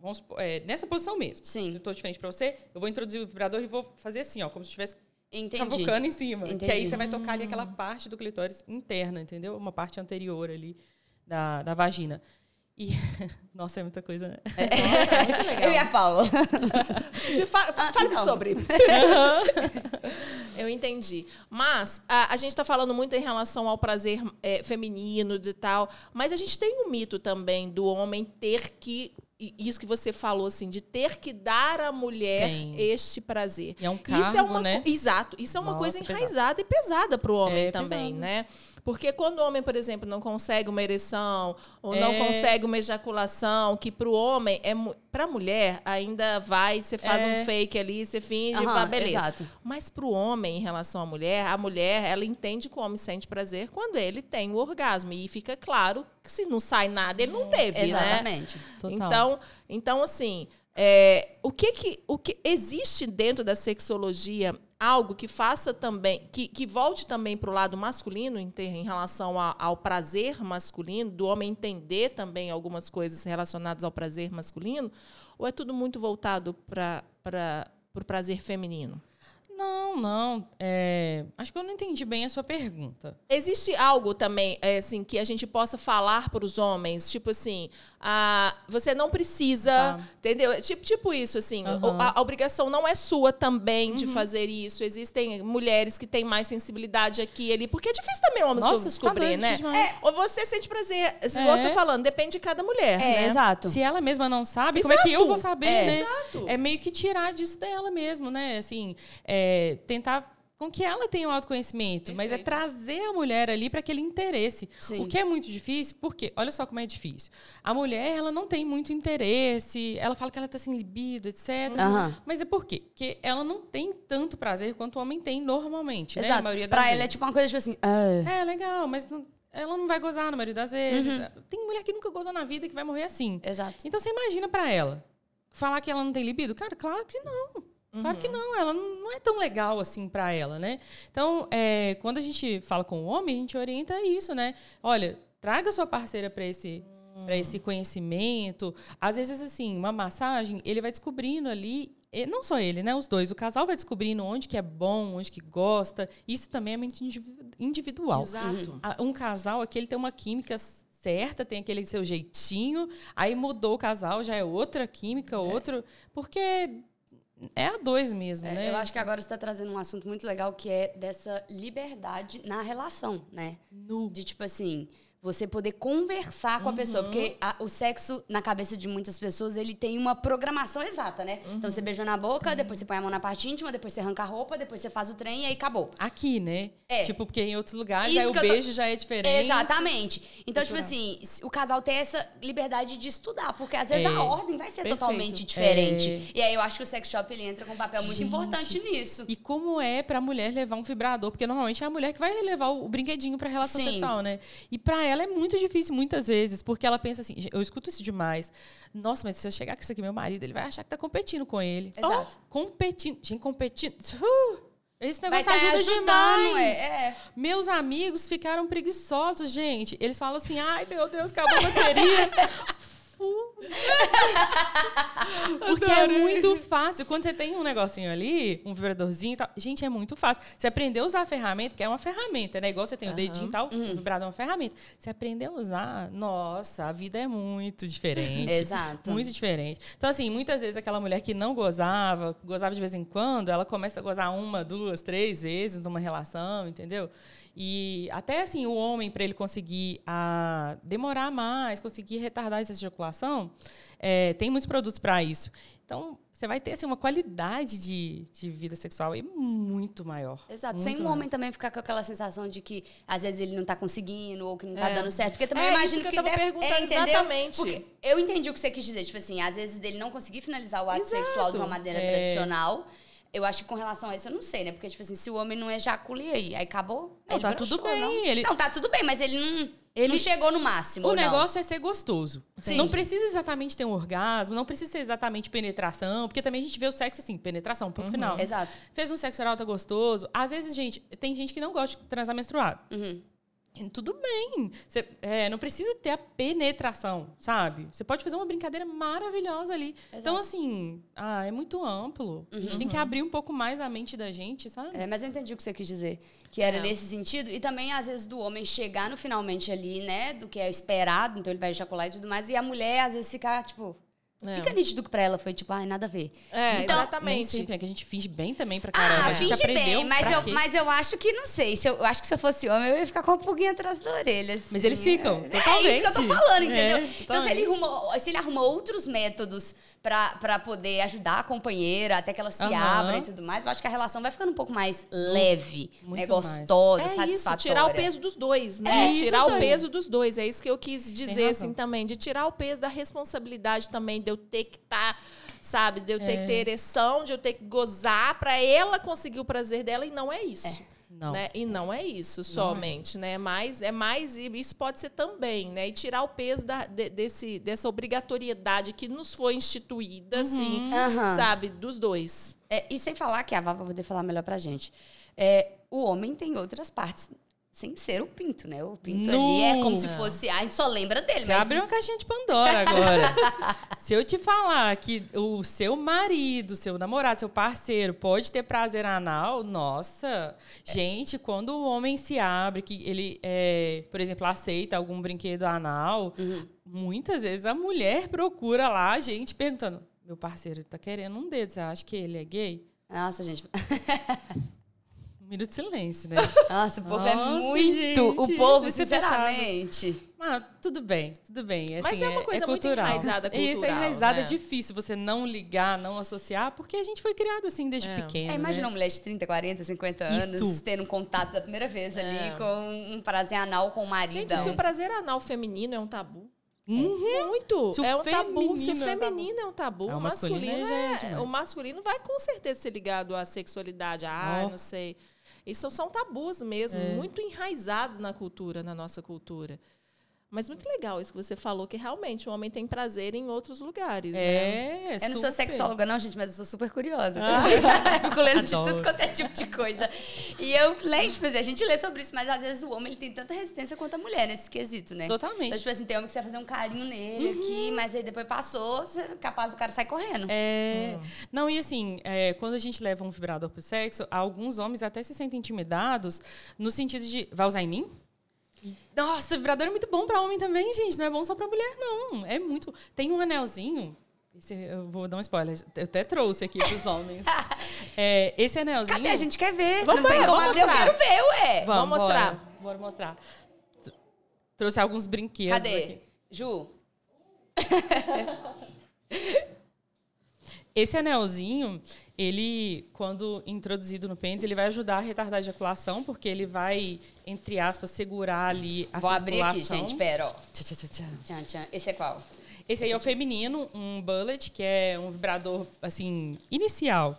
vamos é, nessa posição mesmo. Sim. Eu tô diferente pra você, eu vou introduzir o vibrador e vou fazer assim, ó, como se estivesse Entendi. cavucando em cima. Que Entendi. aí você vai tocar ali aquela parte do clitóris interna, entendeu? Uma parte anterior ali da, da vagina. E, nossa, é muita coisa, né? Nossa, é muito legal. Eu e a Paula. De- fa- fa- Ah, Fale então. sobre. Eu entendi. Mas a, a gente está falando muito em relação ao prazer é, feminino e tal. Mas a gente tem um mito também do homem ter que. E Isso que você falou, assim, de ter que dar à mulher Tem. este prazer. E é um isso cargo, é uma, né? Exato. Isso é uma Nossa, coisa pesado. enraizada e pesada para o homem É também, pesado. né? Porque quando o homem, por exemplo, não consegue uma ereção ou não É. consegue uma ejaculação, que para o homem é para a mulher ainda vai, você faz É. um fake ali, você finge, Aham, vai, beleza. exato. Mas para o homem, em relação à mulher, a mulher, ela entende que o homem sente prazer quando ele tem o orgasmo. E fica claro se não sai nada, ele não teve, né? Exatamente. Então, então assim, é, o que que o que existe dentro da sexologia algo que faça também, que, que volte também para o lado masculino em, ter, em relação a, ao prazer masculino, do homem entender também algumas coisas relacionadas ao prazer masculino, ou é tudo muito voltado para o pra, prazer feminino? Não, não. É, acho que eu não entendi bem a sua pergunta. Existe algo também, é, assim, que a gente possa falar para os homens, tipo assim, a, você não precisa, tá. entendeu? Tipo, tipo isso, assim, uhum. a, a, obrigação não é sua também uhum. de fazer isso. Existem mulheres que têm mais sensibilidade aqui e ali, porque é difícil também homens Nossa, tá descobrir, tá né? É, ou você sente prazer, se é. você tá falando, depende de cada mulher, é, né? exato. Se ela mesma não sabe, exato. como é que eu vou saber, é. né? Exato. É meio que tirar disso dela mesmo, né? Assim, é, tentar com que ela tenha o um autoconhecimento, Perfeito. mas é trazer a mulher ali para aquele interesse. Sim. O que é muito difícil, porque olha só como é difícil. A mulher, ela não tem muito interesse, ela fala que ela está sem libido, etc. Uhum. Mas é por quê? Porque ela não tem tanto prazer quanto o homem tem normalmente, Exato. né? A maioria das pra vezes. ela é tipo uma coisa tipo assim, ah. É, legal, mas não, ela não vai gozar na maioria das vezes. Uhum. Tem mulher que nunca gozou na vida que vai morrer assim. Exato. Então você imagina para ela falar que ela não tem libido? Cara, claro que não. Claro que uhum. não, ela não é tão legal assim para ela, né? Então, é, quando a gente fala com o homem, a gente orienta isso, né? Olha, traga sua parceira para esse para esse conhecimento. Às vezes, assim, uma massagem, ele vai descobrindo ali, não só ele, né? Os dois. O casal vai descobrindo onde que é bom, onde que gosta. Isso também é muito individual. Exato. Um casal aqui, ele tem uma química certa, tem aquele seu jeitinho. Aí mudou o casal, já é outra química, é. outro. Porque é a dois mesmo, é, né? Eu acho que agora você está trazendo um assunto muito legal que é dessa liberdade na relação, né? No. De tipo assim, você poder conversar com a pessoa. Porque a, o sexo, na cabeça de muitas pessoas, ele tem uma programação exata, né? Uhum. Então você beijou na boca, uhum. depois você põe a mão na parte íntima, depois você arranca a roupa, depois você faz o trem e aí acabou. Aqui, né? É. Tipo, porque em outros lugares aí o beijo tô... já é diferente. Exatamente. Então, tipo assim, o casal tem essa liberdade de estudar, porque às vezes é. a ordem vai ser Perfeito. totalmente diferente. É. E aí eu acho que o sex shop ele entra com um papel muito Gente. importante nisso. E como é pra mulher levar um vibrador? Porque normalmente é a mulher que vai levar o, brinquedinho pra relação Sim. sexual, né? E pra ela é muito difícil muitas vezes, porque ela pensa assim, eu escuto isso demais. Nossa, mas se eu chegar com isso aqui, meu marido, ele vai achar que tá competindo com ele. Exato. Oh, competindo. Gente, competindo. Uh, esse negócio vai ajuda ajudando, demais. É, é. Meus amigos ficaram preguiçosos, gente. Eles falam assim: ai, meu Deus, acabou a bateria. Porque é muito fácil. Quando você tem um negocinho ali, um vibradorzinho e tal, gente, é muito fácil. Você aprender a usar a ferramenta, porque é uma ferramenta, né? Igual você tem uhum. o dedinho e tal, uhum. o vibrador é uma ferramenta. Você aprender a usar, nossa, a vida é muito diferente. Exato. Muito diferente. Então, assim, muitas vezes aquela mulher que não gozava, gozava de vez em quando, ela começa a gozar uma, duas, três vezes numa relação, entendeu? E até assim, o homem, para ele conseguir a, demorar mais, conseguir retardar essa ejaculação, é, tem muitos produtos para isso. Então, você vai ter assim, uma qualidade de, de vida sexual muito maior. Exato. Muito Sem o um homem também ficar com aquela sensação de que às vezes ele não está conseguindo ou que não está é. dando certo. Porque também é, imagino que, que eu deve, perguntando é, exatamente. Porque eu entendi o que você quis dizer. Tipo assim, às vezes ele não conseguir finalizar o ato Exato. sexual de uma maneira é. Eu acho que com relação a isso eu não sei, né? Porque, tipo assim, se o homem não ejacula, e aí? Aí acabou? Não, aí tá tudo bem. Não. Ele... não, tá tudo bem, mas ele não, ele não chegou no máximo. O negócio é ser gostoso. Sim. Não precisa exatamente ter um orgasmo, não precisa ser exatamente penetração, porque também a gente vê o sexo assim, penetração, ponto uhum. final. Exato. Fez um sexo oral, tá gostoso. Às vezes, gente, tem gente que não gosta de transar menstruado. Uhum. Tudo bem. Você, é, não precisa ter a penetração, sabe? Você pode fazer uma brincadeira maravilhosa ali. Exato. Então, assim, ah, é muito amplo. Uhum. A gente tem que uhum. abrir um pouco mais a mente da gente, sabe? É, mas eu entendi o que você quis dizer. Que era é. nesse sentido. E também, às vezes, do homem chegar no finalmente ali, né? Do que é esperado, então ele vai ejacular e tudo mais. E a mulher, às vezes, ficar, tipo, é. Fica nítido que pra ela foi tipo, ai, nada a ver. É, então, exatamente. Sempre, é que a gente finge bem também pra caramba. Ah, a gente finge aprendeu bem, mas eu, mas eu acho que, não sei, se eu, eu, acho que se eu fosse homem, eu ia ficar com um pouquinho atrás da orelha. Assim. Mas eles ficam, totalmente. É isso que eu tô falando, entendeu? É, então, se ele, arruma, se ele arruma outros métodos para poder ajudar a companheira, até que ela se uhum. abra e tudo mais, eu acho que a relação vai ficando um pouco mais leve, né, gostosa, é Isso, tirar o peso dos dois, né? É, tirar o peso dos dois. É isso que eu quis dizer, assim, também. De tirar o peso da responsabilidade também, de eu ter que estar... Tá sabe? De eu ter é. que ter ereção, de eu ter que gozar para ela conseguir o prazer dela e não é isso. É. Não. Né? E não é isso somente, não é. né? Mas é mais e isso pode ser também, né? E tirar o peso da, de, desse, dessa obrigatoriedade que nos foi instituída, uhum. assim, uhum. sabe, dos dois. É, e sem falar que a Val vai poder falar melhor pra gente. É, o homem tem outras partes sem ser o pinto, né? O pinto ali é como se fosse. A gente só lembra dele. Você mas... abre uma caixinha de Pandora agora. se eu te falar que o seu marido, seu namorado, seu parceiro pode ter prazer anal, nossa. É. Gente, quando o homem se abre, que ele, é, por exemplo, aceita algum brinquedo anal, uhum. muitas vezes a mulher procura lá a gente perguntando: meu parceiro tá querendo um dedo, você acha que ele é gay? Nossa, gente. minuto de silêncio, né? Nossa, o povo é Nossa, é muito. Gente, o povo, sinceramente. Ah, tudo bem, tudo bem. Assim, Mas é uma é, coisa é muito enraizada cultural. Isso é enraizada, né? é difícil você não ligar, não associar, porque a gente foi criado assim desde é. pequeno. É, imagina né? uma mulher de 30, 40, 50 anos Isso. tendo um contato da primeira vez ali é. com um prazer anal com o marido. Gente, se o prazer anal feminino é um tabu. Uhum. Muito. Se é um tabu. Se o feminino é um tabu, é, o masculino, masculino é, o masculino vai com certeza ser ligado à sexualidade. Ah, oh. não sei. Isso são tabus mesmo, é. muito enraizados na cultura, na nossa cultura. Mas muito legal isso que você falou, que realmente o homem tem prazer em outros lugares. É, né? Eu não sou sexóloga, não, gente, mas eu sou super curiosa. Ah. Fico lendo de tudo quanto é tipo de coisa. E eu leio, tipo assim, a gente lê sobre isso, mas às vezes o homem ele tem tanta resistência quanto a mulher nesse quesito, né? Totalmente. Então, tipo assim, tem homem que você vai fazer um carinho nele uhum. aqui, mas aí depois passou, capaz do cara sair correndo. É. Hum. Não, e assim, é, quando a gente leva um vibrador pro sexo, alguns homens até se sentem intimidados no sentido de, vai usar em mim? Nossa, vibrador é muito bom para homem também, gente. Não é bom só para mulher, não. É muito. Tem um anelzinho. Esse, eu vou dar um spoiler. Eu até trouxe aqui para os homens. é, esse anelzinho. Cadê? A gente quer ver. Vamos, não tem como abrir, eu quero ver, ué. Vamos, vamos mostrar. Bora, bora mostrar. Trouxe alguns brinquedos. Cadê? Aqui. Ju? Esse anelzinho, ele, quando introduzido no pênis, ele vai ajudar a retardar a ejaculação, porque ele vai, entre aspas, segurar ali a Vou circulação. abrir aqui, gente, pera, ó. Tchá, tchá, tchá. Tchan, tchan. Esse é qual? Esse aí é o feminino, um bullet, que é um vibrador, assim, inicial.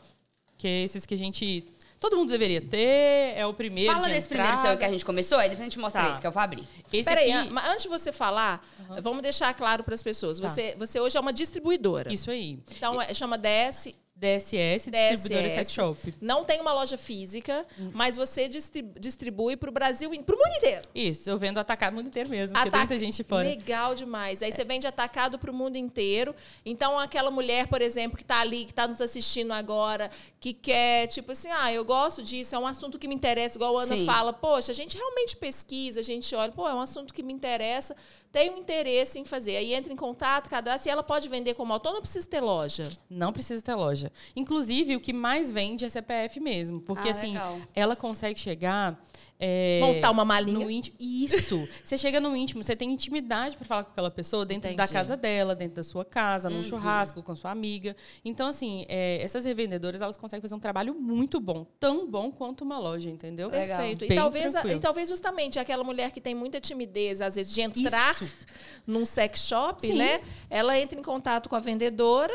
Que é esses que a gente todo mundo deveria ter, é o primeiro. Fala desse primeiro seu que a gente começou, aí depois a gente mostra tá. esse que eu vou abrir. Esse Peraí, aqui... mas antes de você falar, uhum. vamos deixar claro para as pessoas. Tá. Você, você hoje é uma distribuidora. Isso aí. Então, é, chama DS DSS, distribuidora sex shop. Não tem uma loja física, hum. mas você distribui para o Brasil, para o mundo inteiro. Isso, eu vendo atacado no mundo inteiro mesmo, Atac... porque tem muita gente fora. Legal demais. Aí é. você vende atacado para o mundo inteiro. Então, aquela mulher, por exemplo, que está ali, que está nos assistindo agora, que quer, tipo assim, ah, eu gosto disso, é um assunto que me interessa, igual a Ana Sim. fala, poxa, a gente realmente pesquisa, a gente olha, pô, é um assunto que me interessa, tem um interesse em fazer. Aí entra em contato, cadastra, e ela pode vender como autônoma, não precisa ter loja. Não precisa ter loja. Inclusive, o que mais vende é CPF mesmo. Porque, ah, assim, ela consegue chegar é, Montar uma malinha. No íntimo. Isso. você chega no íntimo, você tem intimidade para falar com aquela pessoa dentro Entendi. da casa dela, dentro da sua casa, num uhum. churrasco, com sua amiga. Então, assim, é, essas revendedoras, elas conseguem fazer um trabalho muito bom. Tão bom quanto uma loja, entendeu? Perfeito. E talvez, e talvez justamente aquela mulher que tem muita timidez, às vezes, de entrar Isso. num sex shop, Sim. né? Ela entra em contato com a vendedora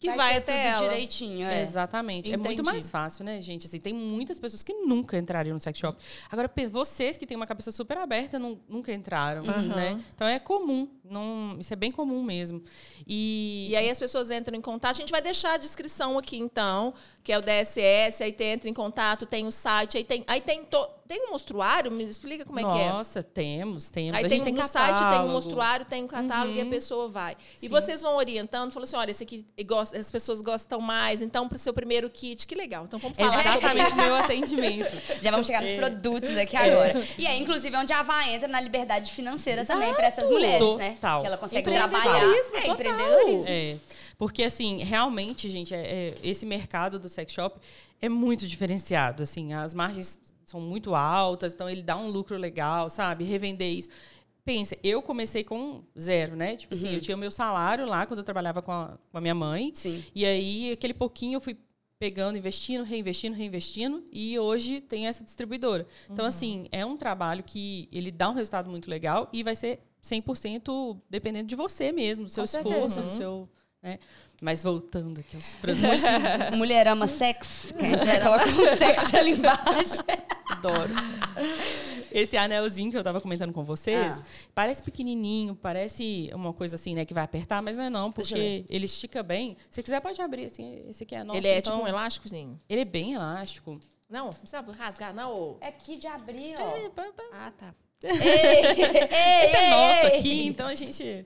que vai, vai até ela. direitinho, é. Exatamente. Entendi. É muito mais fácil, né, gente? Assim, tem muitas pessoas que nunca entrariam no sex shop. Agora, vocês que têm uma cabeça super aberta não, nunca entraram, uhum. né? Então é comum, não, isso é bem comum mesmo. E... e aí as pessoas entram em contato. A gente vai deixar a descrição aqui, então, que é o DSS, aí tem, entra em contato, tem o site, aí tem, aí tem to tem um mostruário? Me explica como é Nossa, que é. Nossa, temos, temos. Aí a tem, gente tem no catálogo. site tem um mostruário, tem um catálogo uhum. e a uhum. pessoa vai. Sim. E vocês vão orientando, falou assim, olha, esse aqui as pessoas gostam mais, então para o seu primeiro kit, que legal. Então vamos falar Exatamente o meu atendimento. Já vamos chegar nos produtos aqui agora. E é inclusive onde a Vá entra na liberdade financeira Exato. também para essas mulheres, né? Total. Que ela consegue trabalhar. É, empreendedorismo. É. Porque, assim, realmente, gente, é, é, esse mercado do sex shop é muito diferenciado. Assim, as margens são muito altas, então ele dá um lucro legal, sabe? Revender isso. Pensa, eu comecei com zero, né? Tipo assim, uhum. eu tinha o meu salário lá quando eu trabalhava com a, com a minha mãe. Sim. E aí, aquele pouquinho eu fui pegando, investindo, reinvestindo, reinvestindo, e hoje tem essa distribuidora. Então, uhum. assim, é um trabalho que ele dá um resultado muito legal e vai ser 100% dependendo de você mesmo, do seu com esforço, certeza. do seu né? Mas voltando aqui aos produtos. Mulher ama sexo. A gente vai colocar um sexo ali embaixo. Adoro. Esse anelzinho que eu tava comentando com vocês, Ah. parece pequenininho, parece uma coisa assim, né, que vai apertar, mas não é não, porque ele estica bem. Se quiser pode abrir, assim, esse aqui é nosso. Ele é então, tipo um elásticozinho? Ele é bem elástico. Não, não precisa rasgar, não. É aqui de abrir, É, ó. pá, pá. Ah, tá. Ei, ei, Esse é nosso aqui, então a gente.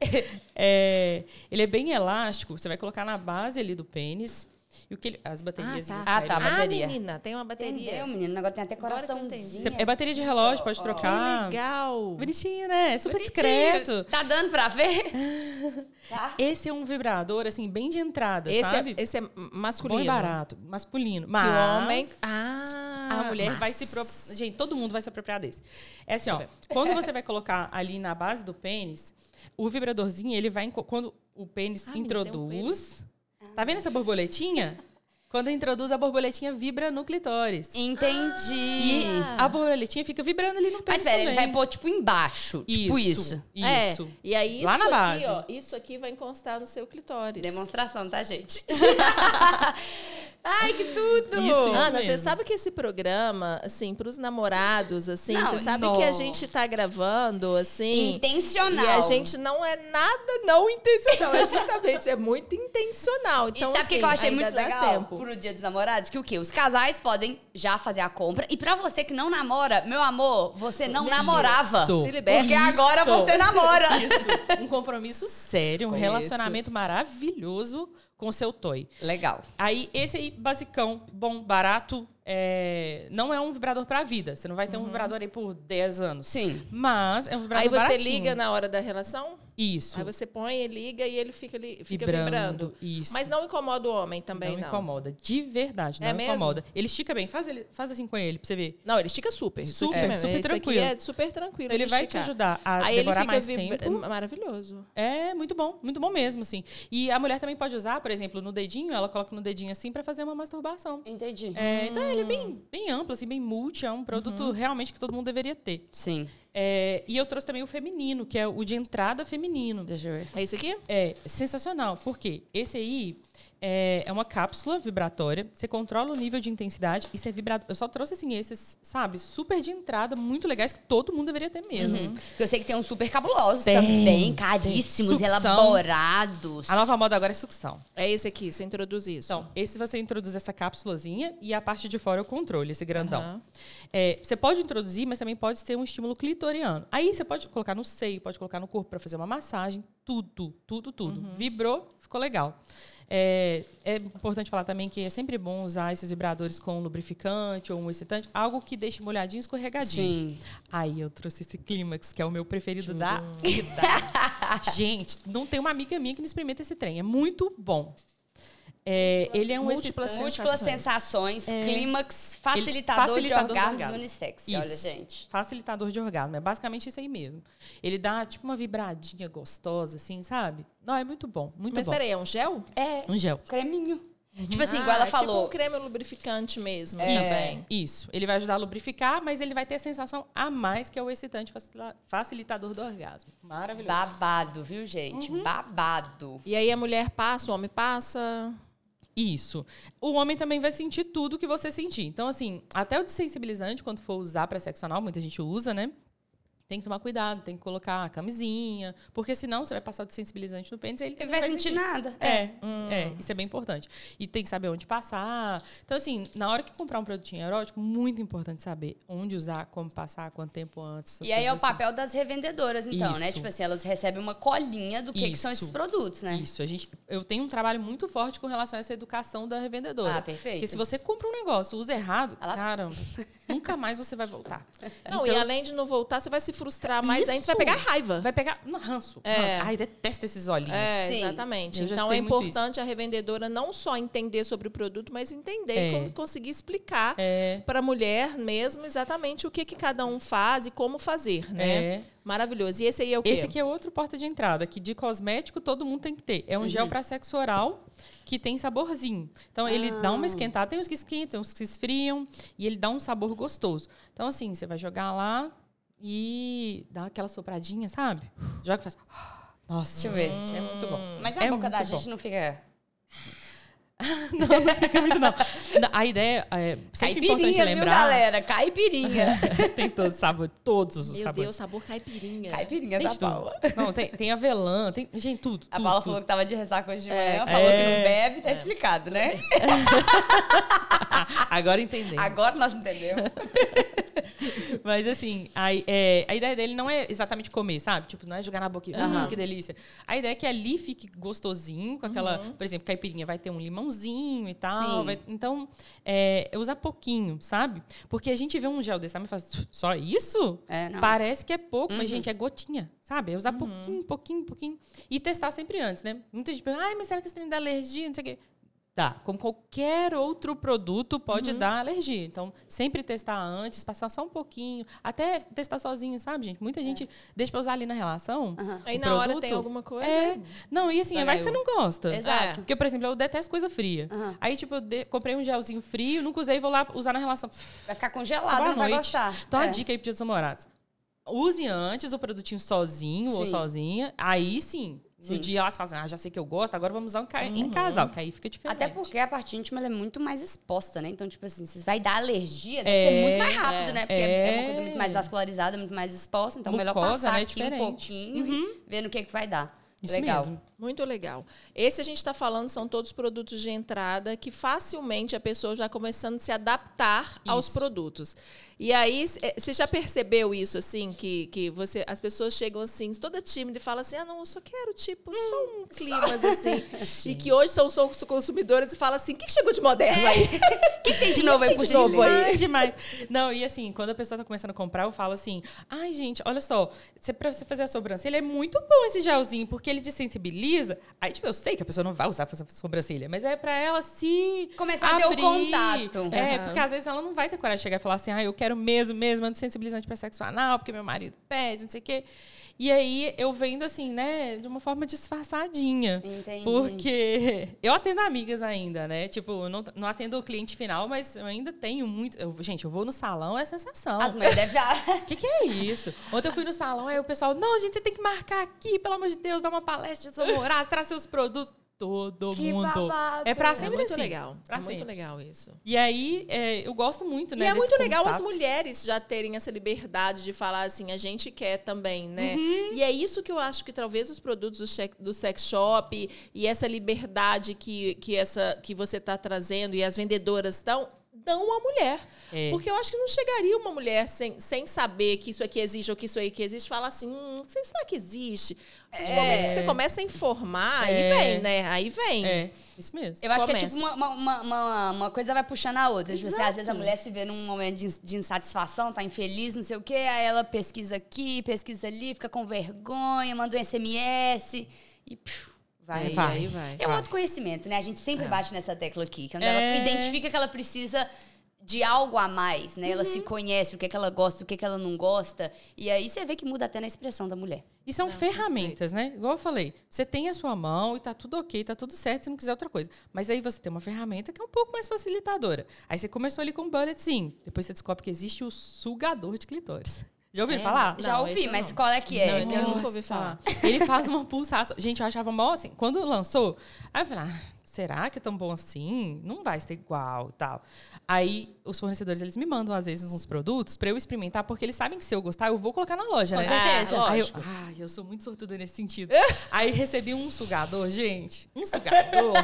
é, ele é bem elástico. Você vai colocar na base ali do pênis. E o que ele- as baterias. Ah, tá. Ah, tá, Ah, bateria. menina, tem uma bateria. Entendeu, menino? O negócio tem até que coraçãozinho. É bateria de relógio, pode trocar. Legal. Bonitinho, né? É super Bonitinho. discreto. Tá dando pra ver? tá? Esse é um vibrador, assim, bem de entrada, Esse sabe? é, esse é masculino. Bom e barato, masculino. Que Mas o homem... Ah, a mulher mas- vai se... Pro... Gente, todo mundo vai se apropriar desse. É assim, ó. Quando você vai colocar ali na base do pênis, o vibradorzinho, ele vai... Quando o pênis Ah, menina, introduz... Tá vendo essa borboletinha? Quando introduz, a borboletinha vibra no clitóris. Entendi. E a borboletinha fica vibrando ali no Mas pênis espera, ele também. vai pôr tipo embaixo. Tipo isso. Isso. É, e aí isso Lá na aqui, base. ó, isso aqui vai encostar no seu clitóris. Demonstração, tá, gente? Ai, que tudo! Isso, isso. Ana, você sabe que esse programa, assim, pros namorados, assim, Não, você sabe que a não. gente tá gravando, assim. Intencional. E a gente não é nada não intencional, é justamente, é muito intencional. Então, e sabe o que assim, que eu achei ainda muito legal tempo. pro Dia dos Namorados? Que o quê? Os casais podem já fazer a compra. E pra você que não namora, meu amor, você não namorava. Isso. Se liberta. Porque agora você namora. Isso. Um compromisso sério, um Com relacionamento maravilhoso com o seu toy. Legal. Aí, esse aí, basicão, bom, barato, é, não é um vibrador pra vida. Você não vai ter um vibrador aí por 10 anos. Sim. Mas é um vibrador Aí você baratinho. liga na hora da relação, Isso. aí você põe e liga e ele fica, ali, fica vibrando. vibrando. Isso. Mas não incomoda o homem também, não, não. incomoda. De verdade, não É mesmo? incomoda. Ele estica bem. Faz, ele, faz assim com ele, pra você ver. Não, ele estica super. Super, mesmo. super Esse tranquilo. Aqui é super tranquilo. Ele vai te esticar. ajudar a Aí ele demorar fica mais vibra- tempo. maravilhoso. É muito bom, muito bom mesmo, assim. E a mulher também pode usar, por exemplo, no dedinho, ela coloca no dedinho assim pra fazer uma masturbação. Entendi. É, então ele é bem, bem amplo, assim, bem multi, é um produto realmente que todo mundo deveria ter. Sim. É, e eu trouxe também o feminino, que é o de entrada feminino. Deixa eu ver. É isso aqui? É sensacional, porque esse aí é, é uma cápsula vibratória, você controla o nível de intensidade e você é vibrado. Eu só trouxe assim esses, sabe, super de entrada, muito legais que todo mundo deveria ter mesmo. Uhum. Porque eu sei que tem uns super cabulosos Tem, também, caríssimos, tem. Elaborados. A nova moda agora é sucção. É esse aqui, você introduz isso. Então, esse você introduz essa cápsulazinha e a parte de fora é o controle, esse grandão. Aham. É, você pode introduzir, mas também pode ser um estímulo clitoriano. Aí você pode colocar no seio, pode colocar no corpo para fazer uma massagem, tudo, tudo, tudo. Uhum. Vibrou, ficou legal. É, é importante falar também que é sempre bom usar esses vibradores com lubrificante ou um excitante, algo que deixe molhadinho e escorregadinho. Sim. Aí eu trouxe esse clímax, que é o meu preferido da vida. Gente, não tem uma amiga minha que não experimenta esse trem. É muito bom. É, ele é um múltiplas excitante- Múltiplas Sensações. sensações, clímax, facilitador, facilitador de orgasmos orgasmo. unissex. Isso. Olha, gente. Facilitador de orgasmo. É basicamente isso aí mesmo. Ele dá tipo uma vibradinha gostosa, assim, sabe? Não, é muito bom. Muito Mas bom. peraí, é um gel? É, Um gel. creminho. Tipo assim, Ah, igual ela é falou. Tipo um creme lubrificante mesmo É. também. Isso. Ele vai ajudar a lubrificar, mas ele vai ter a sensação a mais que é o excitante facilita- facilitador do orgasmo. Maravilhoso. Babado, viu, gente? Uhum. Babado. E aí a mulher passa, o homem passa. Isso. O homem também vai sentir tudo que você sentir. Então, assim, até o desensibilizante, quando for usar para sexo anal, muita gente usa, né? Tem que tomar cuidado, tem que colocar a camisinha, porque senão você vai passar o desensibilizante no pênis e ele Ele também vai sentir nada. É, é, isso é bem importante. E tem que saber onde passar. Então, assim, na hora que comprar um produtinho erótico, muito importante saber onde usar, como passar, quanto tempo antes. E aí é o assim. papel das revendedoras, então, né? Isso. Tipo assim, elas recebem uma colinha do que, que são esses produtos, né? Isso, a gente, eu tenho um trabalho muito forte com relação a essa educação da revendedora. Ah, perfeito. Porque se você compra um negócio, usa errado, Elas- cara, nunca mais você vai voltar. Não, Então, e além de não voltar, você vai se frustrar mais ainda, você vai pegar raiva. vai pegar no ranço. É. ranço. Ai, detesto esses olhinhos. É, Sim. exatamente. Então é importante a revendedora não só entender sobre o produto, mas entender É. como conseguir explicar É. para a mulher mesmo exatamente o que, que cada um faz e como fazer, né? É. Maravilhoso. E esse aí é o quê? Esse aqui é outro porta de entrada, que de cosmético todo mundo tem que ter. É um Uhum. gel para sexo oral que tem saborzinho. Então ele dá Ah. uma esquentada, tem uns que esquentam, tem uns que esfriam, e ele dá um sabor gostoso. Então assim, você vai jogar lá e dá aquela sopradinha, sabe? Joga e faz Nossa, Deixa eu ver. gente, é muito bom. Mas a É boca da muito gente bom. não fica. Não, não fica muito, não. A ideia é sempre importante Caipirinha, viu, lembrar. galera? Caipirinha. tem todos os sabores, todos os Meu sabores. Deus, sabor caipirinha. Caipirinha Tem da tudo. Paula. Não, tem, tem avelã, tem. Gente, tudo. A tudo, Paula tudo. falou que tava de ressaca hoje de É. manhã, falou que É. não bebe, tá explicado, né? Agora entendemos. Agora nós entendemos. Mas assim, a, é, a ideia dele não é exatamente comer, sabe? Tipo, não é jogar na boca e Aham. hum, que delícia. A ideia é que ali fique gostosinho, com aquela, por exemplo, caipirinha vai ter um limãozinho e tal. Vai- então, é, usar pouquinho, sabe? Porque a gente vê um gel desse tamanho e fala, só isso? É, não. Parece que é pouco, mas, Uhum. gente, é gotinha, sabe? É usar pouquinho, pouquinho, pouquinho. E testar sempre antes, né? Muita gente pensa, ai, mas será que esse trem dá alergia? Não sei o quê. Dá. Como qualquer outro produto pode Uhum. dar alergia. Então, sempre testar antes, passar só um pouquinho. Até testar sozinho, sabe, gente? Muita gente deixa pra usar ali na relação. É. Aham. Aí na hora produto. tem alguma coisa. É. Não, e assim, Pega vai que eu. você não gosta. Exato. Porque, por exemplo, eu detesto coisa fria. Aham. Aí, tipo, eu de- comprei um gelzinho frio, nunca usei, vou lá usar na relação. Vai ficar congelado, Boa não vai noite. gostar. Então, a É. dica aí pro Dia dos Namorados. Use antes o produtinho sozinho ou Sim. sozinha. Aí sim. Sim. No dia ela fala assim, ah, já sei que eu gosto, agora vamos usar um ca- em casal, que aí fica diferente. Até porque a parte íntima é muito mais exposta, né? Então, tipo assim, se vai dar alergia, deve É, ser muito mais rápido, né? Porque é. é. uma coisa muito mais vascularizada, muito mais exposta. Então, melhor Mucosa, passar né? aqui um pouquinho e ver no que, que vai dar. Isso Legal. mesmo. Muito legal. Esse a gente está falando são todos produtos de entrada que facilmente a pessoa já começando a se adaptar aos Isso. produtos. E aí, eh, você já percebeu isso, assim, que, que você, as pessoas chegam assim, toda tímida e falam assim, ah, não, eu só quero, tipo, só um clima, assim. e que hoje são, são os consumidores e falam assim, o que chegou de moderno aí? O que tem de novo aí de novo aí? Demais. Não, e assim, quando a pessoa tá começando a comprar, eu falo assim: ai, gente, olha só, pra você fazer a sobrancelha é muito bom esse gelzinho, porque ele desensibiliza. Aí, tipo, eu sei que a pessoa não vai usar fazer sobrancelha, mas é pra ela se. Começar a ter o abrir. contato. É, Aham. porque às vezes ela não vai ter coragem de chegar e falar assim: ah, eu quero mesmo, mesmo, antissensibilizante pra sexo anal, porque meu marido pede, não sei o quê. E aí eu vendo assim, né, de uma forma disfarçadinha. Entendi. Porque eu atendo amigas ainda, né? Tipo, não, não atendo o cliente final, mas eu ainda tenho muito. eu- gente, eu vou no salão, é sensação. As mulheres devem. O que, que é isso? Ontem eu fui no salão, aí o pessoal, não, gente, você tem que marcar aqui, pelo amor de Deus, dar uma palestra de namorar, traz seus produtos. Todo Que mundo. babado. É pra É sempre muito assim. legal. Pra É muito sempre. legal isso. E aí, é, eu gosto muito, né? E é desse muito legal as mulheres já terem essa liberdade de falar assim, a gente quer também, né? Uhum. E é isso que eu acho que talvez os produtos do, check- do sex shop e, essa liberdade que, que, essa, que você está trazendo e as vendedoras dão, dão à mulher. É. Porque eu acho que não chegaria uma mulher sem, sem saber que isso aqui existe ou que isso aí que existe, falar assim, hum, não sei, será que existe? De É. momento que você começa a informar, aí É. vem, né? Aí vem. É, isso mesmo. Eu acho que é Começa. tipo uma, uma, uma, uma- coisa vai puxando a outra. Tipo assim, às vezes a mulher se vê num momento de, de insatisfação, tá infeliz, não sei o quê, aí ela pesquisa aqui, pesquisa ali, fica com vergonha, manda um SMS e vai. Vai. vai. É um outro conhecimento, né? A gente sempre bate nessa tecla aqui. Quando É. ela identifica que ela precisa de algo a mais, né? Ela se Uhum. conhece, o que, é que ela gosta, o que, é que ela não gosta. E aí você vê que muda até na expressão da mulher. E são ferramentas, né? Igual eu falei, você tem a sua mão e tá tudo ok, tá tudo certo se não quiser outra coisa. Mas aí você tem uma ferramenta que é um pouco mais facilitadora. Aí você começou ali com o bulletzinho. Depois você descobre que existe o sugador de clitóris. Já ouviram É? falar? Já Não, ouvi, mas não. qual é que é? Não, Eu nunca ouvi falar. Ele faz uma pulsação. Gente, eu achava mal assim. Quando lançou, aí eu falei, ah, será que é tão bom assim? Não vai ser igual e tal. Aí os fornecedores, eles me mandam, às vezes, uns produtos pra eu experimentar, porque eles sabem que se eu gostar, eu vou colocar na loja, Com né? certeza. Ah, Aí eu, ai, eu sou muito sortuda nesse sentido. Aí recebi um sugador, gente. Um sugador.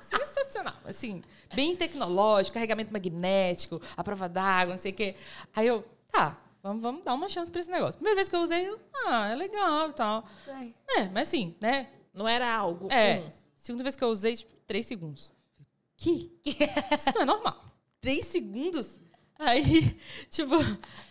Sensacional. Assim, bem tecnológico, carregamento magnético, a prova d'água, não sei o quê. Aí eu, tá, vamos, vamos dar uma chance pra esse negócio. Primeira vez que eu usei, eu, ah, é legal e tal. É, mas assim, né? Não era algo. É. hum. Segunda vez que eu usei, tipo, três segundos. Que? Isso não é normal. Três segundos? Aí, tipo,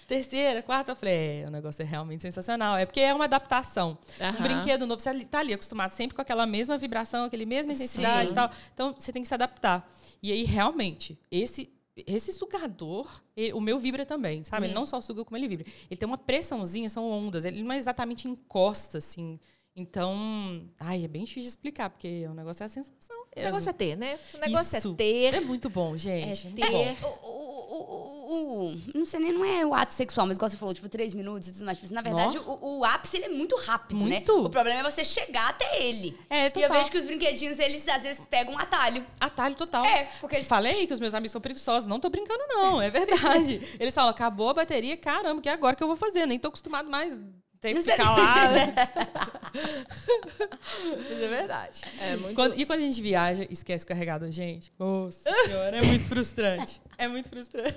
terceira, quarta, eu falei, é, o negócio é realmente sensacional. É porque é uma adaptação. Aham. Um brinquedo novo, você tá ali acostumado sempre com aquela mesma vibração, aquele mesma intensidade Sim. e tal. Então, você tem que se adaptar. E aí, realmente, esse esse sugador, ele- o meu vibra também, sabe? Ele não só suga como ele vibra. Ele tem uma pressãozinha, são ondas. Ele não é exatamente encosta, assim. Então, ai, é bem difícil de explicar, porque o negócio é a sensação O negócio é ter, né? O negócio Isso. é ter. É muito bom, gente. É ter. O, o, o, o- o- não sei nem, não é o ato sexual, mas igual você falou, tipo, três minutos e tudo mais. Tipo, na verdade, o, o ápice ele é muito rápido, Muito. né? O problema é você chegar até ele. É, E eu total. vejo que os brinquedinhos, eles às vezes pegam um atalho. Atalho total. É, porque eles- Falei que os meus amigos são preguiçosos. Não tô brincando, não. É verdade. Eles falam, acabou a bateria, caramba, que é agora que eu vou fazer? Nem tô acostumado mais. Tem que ficar lá. Mas é verdade. É muito. Quando- e quando a gente viaja e esquece o carregador, gente? Nossa senhora, é muito frustrante. É muito frustrante.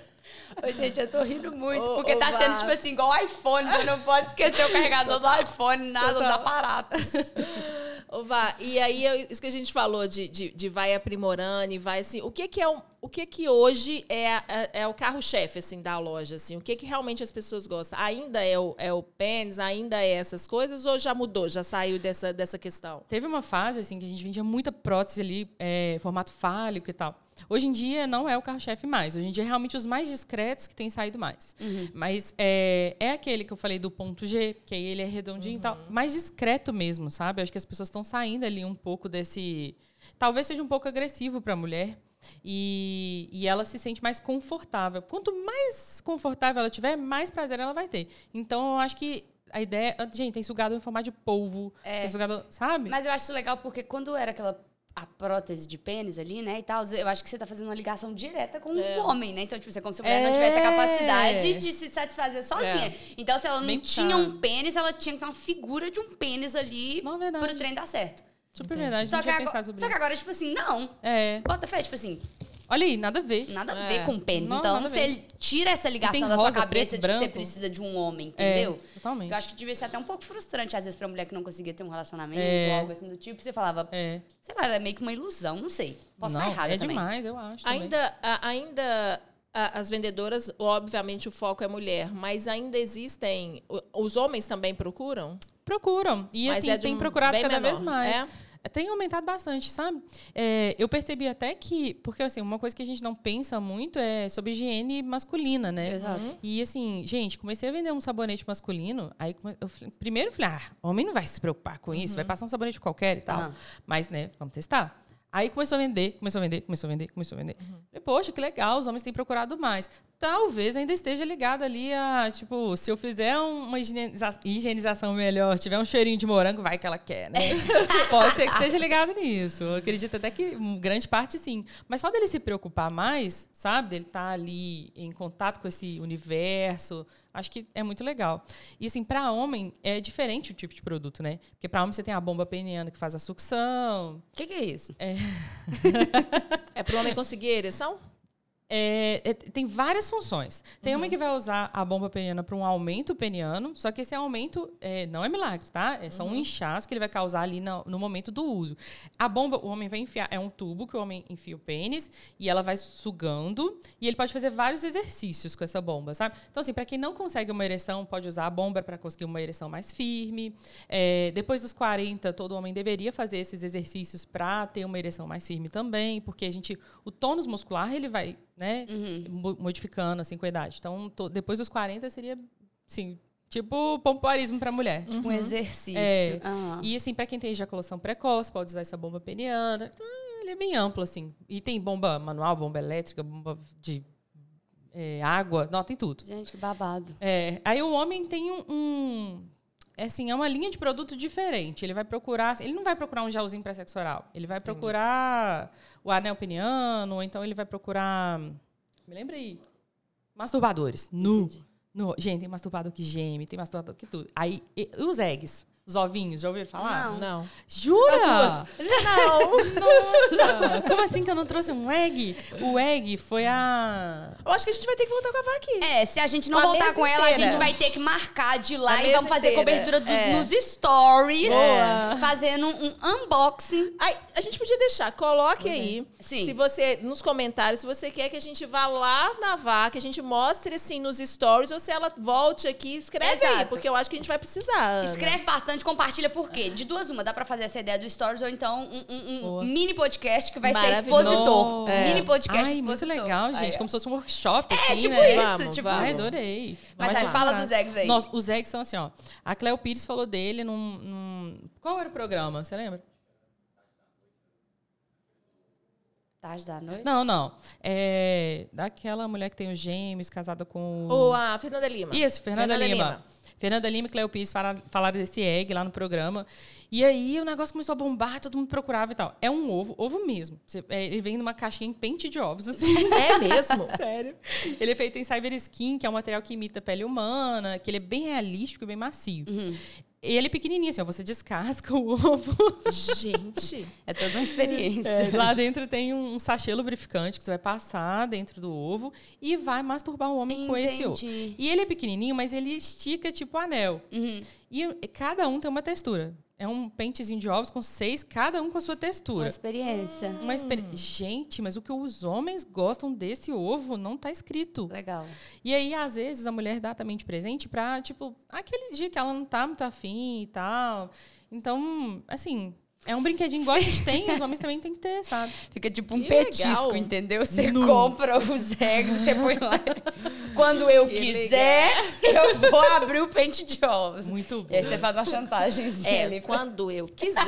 Ô, gente, eu tô rindo muito, Ô, porque ô, tá sendo, tipo assim, igual o iPhone. Você não pode esquecer o carregador do iPhone, nada, os Total. aparatos. Ô, Vá, e aí, isso que a gente falou de, de, de vai aprimorando e vai assim. O que que é o, o que que hoje é, a- é, o carro-chefe, assim, da loja, assim? O que que realmente as pessoas gostam? Ainda é o, é o pênis, ainda é essas coisas ou já mudou, já saiu dessa, dessa questão? Teve uma fase, assim, que a gente vendia muita prótese ali, é, formato fálico e tal. Hoje em dia não é o carro-chefe mais. Hoje em dia é realmente os mais discretos que têm saído mais. Mas é, é aquele que eu falei do ponto G, que aí ele é redondinho e tal. Mais discreto mesmo, sabe? Eu acho que as pessoas estão saindo ali um pouco desse. Talvez seja um pouco agressivo para a mulher. E, e ela se sente mais confortável. Quanto mais confortável ela tiver, mais prazer ela vai ter. Então, eu acho que a ideia. Gente, tem sugador em formato de polvo. Tem sugador. Sabe? Mas eu acho legal porque quando era aquela a prótese de pênis ali, né, e tal, eu acho que você tá fazendo uma ligação direta com o homem, né? Então, tipo, é como se a mulher não tivesse a É. capacidade de se satisfazer sozinha. É. Então, se ela não Bem tinha um pênis, ela tinha que ter uma figura de um pênis ali é verdade. pro trem dar certo. Super verdade. Só que, agora, só que agora, tipo assim, não. É. Bota fé, tipo assim, Olha aí, nada a ver. nada a É. ver com pênis. Não, então, você ver. tira essa ligação da sua rosa, cabeça preto, de que você precisa de um homem, É, entendeu? totalmente. Eu acho que devia ser até um pouco frustrante, às vezes, pra mulher que não conseguia ter um relacionamento É. ou algo assim do tipo. Você falava, É. sei lá, era meio que uma ilusão, não sei. Posso não, estar errada é também. demais, eu acho. Ainda, a- ainda a- as vendedoras, obviamente o foco é mulher, mas ainda existem. Os homens também procuram? Procuram. E Mas assim, é tem um procurado cada menor, vez mais. é? Tem aumentado bastante, sabe? É, eu percebi até que. Porque, assim, uma coisa que a gente não pensa muito é sobre higiene masculina, né? Exato. E, assim, gente, comecei a vender um sabonete masculino. Aí, eu falei- primeiro, falei, ah, homem não vai se preocupar com isso, vai passar um sabonete qualquer e tal. Aham. Mas, né, vamos testar. Aí começou a vender, começou a vender, começou a vender, começou a vender. Falei, poxa, que legal, os homens têm procurado mais. Talvez ainda esteja ligado ali a, tipo, se eu fizer uma higieniza- higienização melhor, tiver um cheirinho de morango, vai que ela quer, né? Pode ser que esteja ligado nisso. Eu acredito até que grande parte sim. Mas só dele se preocupar mais, sabe? Dele estar ali em contato com esse universo, acho que é muito legal. E assim, para homem é diferente o tipo de produto, né? Porque para homem você tem a bomba peniana que faz a sucção, O que, que é isso? É para o homem conseguir ereção? É, é, tem várias funções. Tem homem que vai usar a bomba peniana para um aumento peniano, só que esse aumento é, não é milagre, tá? É só um inchaço que ele vai causar ali no, no momento do uso. A bomba, o homem vai enfiar, é um tubo que o homem enfia o pênis e ela vai sugando e ele pode fazer vários exercícios com essa bomba, sabe? Então, assim, para quem não consegue uma ereção, pode usar a bomba para conseguir uma ereção mais firme. É, depois dos 40, todo homem deveria fazer esses exercícios para ter uma ereção mais firme também, porque a gente, o tônus muscular, ele vai né? mo- Modificando assim com a idade. Então, to- depois dos 40 seria, sim, tipo pompoarismo para mulher. Um exercício. É. Ah. E assim, para quem tem ejaculação precoce, pode usar essa bomba peniana. Ah, Ele é bem amplo, assim. E tem bomba manual, bomba elétrica, bomba de é, água. Não, tem tudo. Gente, que babado. É, aí o homem tem um, um- assim, é uma linha de produto diferente. Ele vai procurar, ele não vai procurar um gelzinho para sexo oral. Ele vai procurar o anel peniano, ou então ele vai procurar, me lembra aí, masturbadores. Nu. Entendi. Nu. Gente, tem masturbador que geme, tem masturbador que tudo. Aí e os eggs, os ovinhos, já ouviram falar? Não. Não. Jura? Não. Nossa! Como assim que eu não trouxe um egg? O egg foi a Eu acho que a gente vai ter que voltar com a Vá aqui. É, se a gente não Uma voltar mesa com ela, a inteira. gente vai ter que marcar de lá A e mesa vamos fazer inteira. cobertura dos, É. nos stories, Boa. fazendo um unboxing. Ai, a gente podia deixar, coloque aí. Sim. Se você, nos comentários, se você quer que a gente vá lá na VA, que a gente mostre assim nos stories, ou se ela volte aqui, escreve aí, Exato. porque eu acho que a gente vai precisar. Ana. Escreve bastante, compartilha por quê? De duas uma, dá pra fazer essa ideia do stories ou então um, um- um mini podcast que vai ser expositor. É. Mini podcast Ai, expositor. muito legal, gente. Ó. Como se fosse um workshop, É, assim, tipo né? isso, Vamos, tipo vamos. Ai, isso. adorei. Mas aí, fala dos eggs aí. Nossa, os eggs são assim, ó. A Cleo Pires falou dele num, num- Qual era o programa? Você lembra? Tarde da noite? Não, não. É daquela mulher que tem os gêmeos, casada com. Ou a Fernanda Lima. Isso, Fernanda, Lima. Fernanda Lima e Cleo Pires falaram, desse egg lá no programa. E aí o negócio começou a bombar, todo mundo procurava e tal. É um ovo, ovo mesmo. É, ele vem numa caixinha em pente de ovos, assim. É mesmo? Sério. Ele é feito em cyber skin, que é um material que imita a pele humana, que ele é bem realístico e bem macio. E ele é pequenininho, assim, ó, você descasca o ovo. Gente. É toda uma experiência. É, lá dentro tem um sachê lubrificante que você vai passar dentro do ovo e vai masturbar o homem com esse ovo. Entendi. E ele é pequenininho, mas ele estica tipo anel. Uhum. E cada um tem uma textura. É um pentezinho de ovos com seis, cada um com a sua Uma textura. experiência. Uma experi- Gente, mas o que os homens gostam desse ovo não tá escrito. Legal. E aí, às vezes, a mulher dá também de presente pra, tipo, aquele dia que ela não tá muito afim e tal. Então, assim, é um brinquedinho igual a gente tem, os homens também têm que ter, sabe? Fica tipo um Que petisco, legal. entendeu? Você Nu. compra os eggs, você põe lá. Quando eu Que quiser, eu vou abrir o pente de ovos. Muito E aí você faz uma chantagemzinha É, ali. quando eu quiser.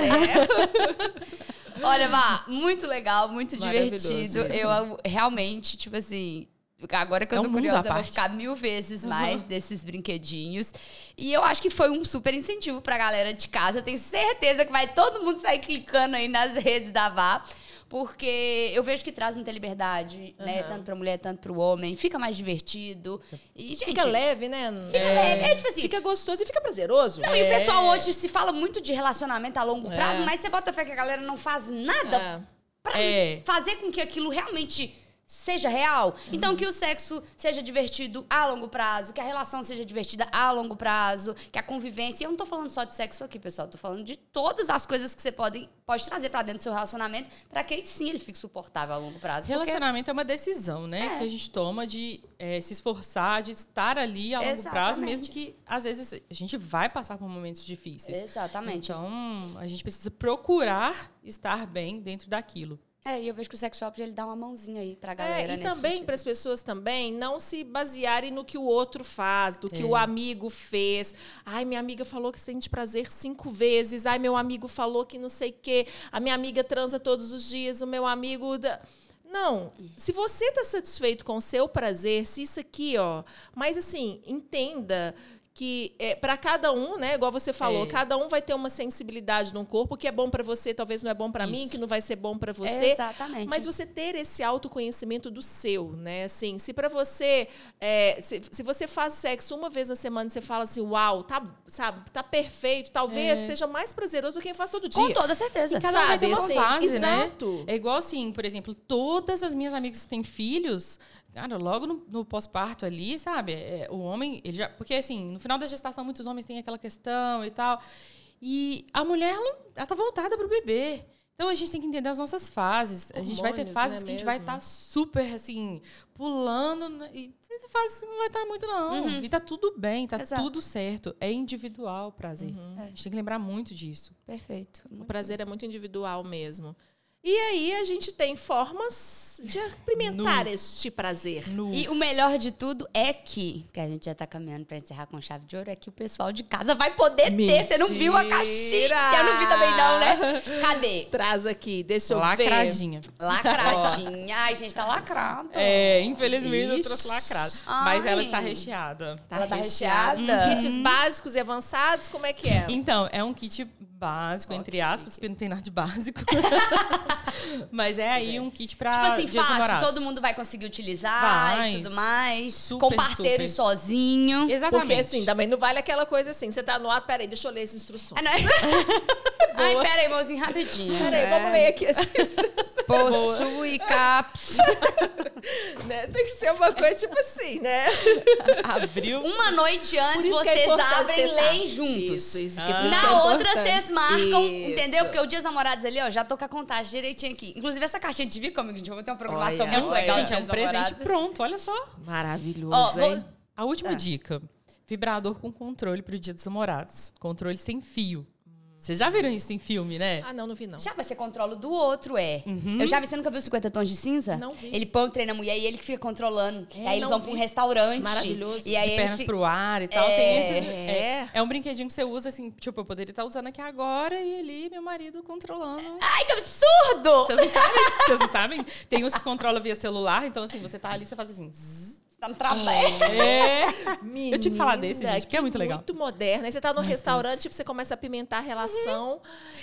Olha, Vá, muito legal, muito divertido. isso. Eu realmente, tipo assim. Agora que eu É um sou curiosa, eu vou ficar mil vezes mais desses brinquedinhos. E eu acho que foi um super incentivo pra galera de casa. Eu tenho certeza que vai todo mundo sair clicando aí nas redes da Vá. Porque eu vejo que traz muita liberdade, né? Aham. Tanto pra mulher, tanto pro homem. Fica mais divertido. E, gente, Fica leve, né? Fica leve, é tipo assim- Fica gostoso e fica prazeroso. Não, e o pessoal hoje se fala muito de relacionamento a longo É. prazo, mas você bota fé que a galera não faz nada É. pra É. fazer com que aquilo realmente seja real. Então, que o sexo seja divertido a longo prazo, que a relação seja divertida a longo prazo, que a convivência. E eu não tô falando só de sexo aqui, pessoal. Tô falando de todas as coisas que você pode, pode trazer pra dentro do seu relacionamento, pra que aí sim ele fique suportável a longo prazo. Porque- Relacionamento é uma decisão, né? É. Que a gente toma de eh, se esforçar, de estar ali a longo prazo, Exatamente. mesmo que às vezes a gente vai passar por momentos difíceis. Exatamente. Então, a gente precisa procurar estar bem dentro daquilo. É, e eu vejo que o sex shop ele dá uma mãozinha aí pra É, galera. e nesse também para as pessoas também não se basearem no que o outro faz, do que É. o amigo fez. Ai, minha amiga falou que sente prazer cinco vezes. Ai, meu amigo falou que não sei o quê. A minha amiga transa todos os dias. O meu amigo. da- Não. Se você está satisfeito com o seu prazer, se isso aqui, ó. Mas assim, entenda que é, para cada um, né, igual você falou, É. cada um vai ter uma sensibilidade no corpo, que é bom para você, talvez não é bom para mim, que não vai ser bom para você. Exatamente. Mas você ter esse autoconhecimento do seu, né? Assim, se para você, é, se, se você faz sexo uma vez na semana, você fala assim, uau, tá, sabe, tá perfeito, talvez É. seja mais prazeroso do que quem faz todo Com dia. toda certeza. Cada um vai ter uma Assim, fase, né? exato. É igual assim, por exemplo, todas as minhas amigas que têm filhos, cara, logo no, no pós-parto ali, sabe? é, o homem, ele já. Porque assim, no final da gestação, muitos homens têm aquela questão e tal. E a mulher, ela, ela tá voltada pro bebê. Então a gente tem que entender as nossas fases. A gente vai ter Hormônios, fases né, que a gente vai estar super assim, pulando, né, e tem fases que não vai estar muito, não. E tá tudo bem, tá Exato. tudo certo. É individual o prazer. Uhum. A gente tem que lembrar muito disso. Perfeito. O prazer é muito individual mesmo. E aí a gente tem formas de experimentar Nu. este prazer. No... E o melhor de tudo é que, que a gente já tá caminhando pra encerrar com chave de ouro, é que o pessoal de casa vai poder ter. Você não viu a caixinha? Mentira! Eu não vi também não, né? Cadê? Traz aqui, deixa eu ver. Lacradinha. Lacradinha. Ai, gente, tá lacrado. É, infelizmente eu Ixi. trouxe lacrado. Ai. Mas ela está recheada. Ela tá recheada. Kits básicos e avançados, como é que é? Então, é um kit básico, entre aspas, chique. porque não tem nada de básico. Mas é aí um kit pra Tipo assim, fácil, Namorados. todo mundo vai conseguir utilizar Vai. e tudo mais. Super, com parceiro e super. sozinho. Exatamente. Porque assim, também não vale aquela coisa assim, você tá no ato, peraí, deixa eu ler as instruções. Ah, não é? Ai, pera aí, mozinho, rapidinho. Peraí, É. vamos ler aqui as instruções. Possui caps. né? Tem que ser uma coisa tipo assim, né? Abriu. Uma noite antes, é vocês importante abrem e leem juntos. Isso, isso. Ah. que é Na outra, vocês marcam, Isso. entendeu? Porque o Dia dos Namorados ali, ó, já tô com a contagem direitinho aqui. Inclusive, essa caixinha de vir comigo, gente, eu vou ter uma programação Olha, muito olha. legal. Gente, é um presente Namorados. pronto, olha só. Maravilhoso, Ó, vou- hein? A última Ah. dica. Vibrador com controle pro Dia dos Namorados. Controle sem fio. Vocês já viram isso em filme, né? Ah, não, não vi não. Já, mas você controla o do outro, é. Eu já vi, você nunca viu 50 Tons de Cinza? Não vi. Ele põe o trem na mulher e ele que fica controlando. É, aí eles vão vi. pra um restaurante. Maravilhoso. E aí de pernas fica- pro ar e tal. É. Tem esses. É. É, é um brinquedinho que você usa assim, tipo, eu poderia estar usando aqui agora e ali meu marido controlando. Ai, que absurdo! Vocês não sabem? Vocês não sabem? Tem uns que controla via celular, então assim, você tá ali, você faz assim. zzz. Tá no trabalho. É. Menina, Eu tinha que falar desse, gente, porque é muito legal. Muito moderno. Aí você tá no restaurante, tipo, você começa a apimentar a relação.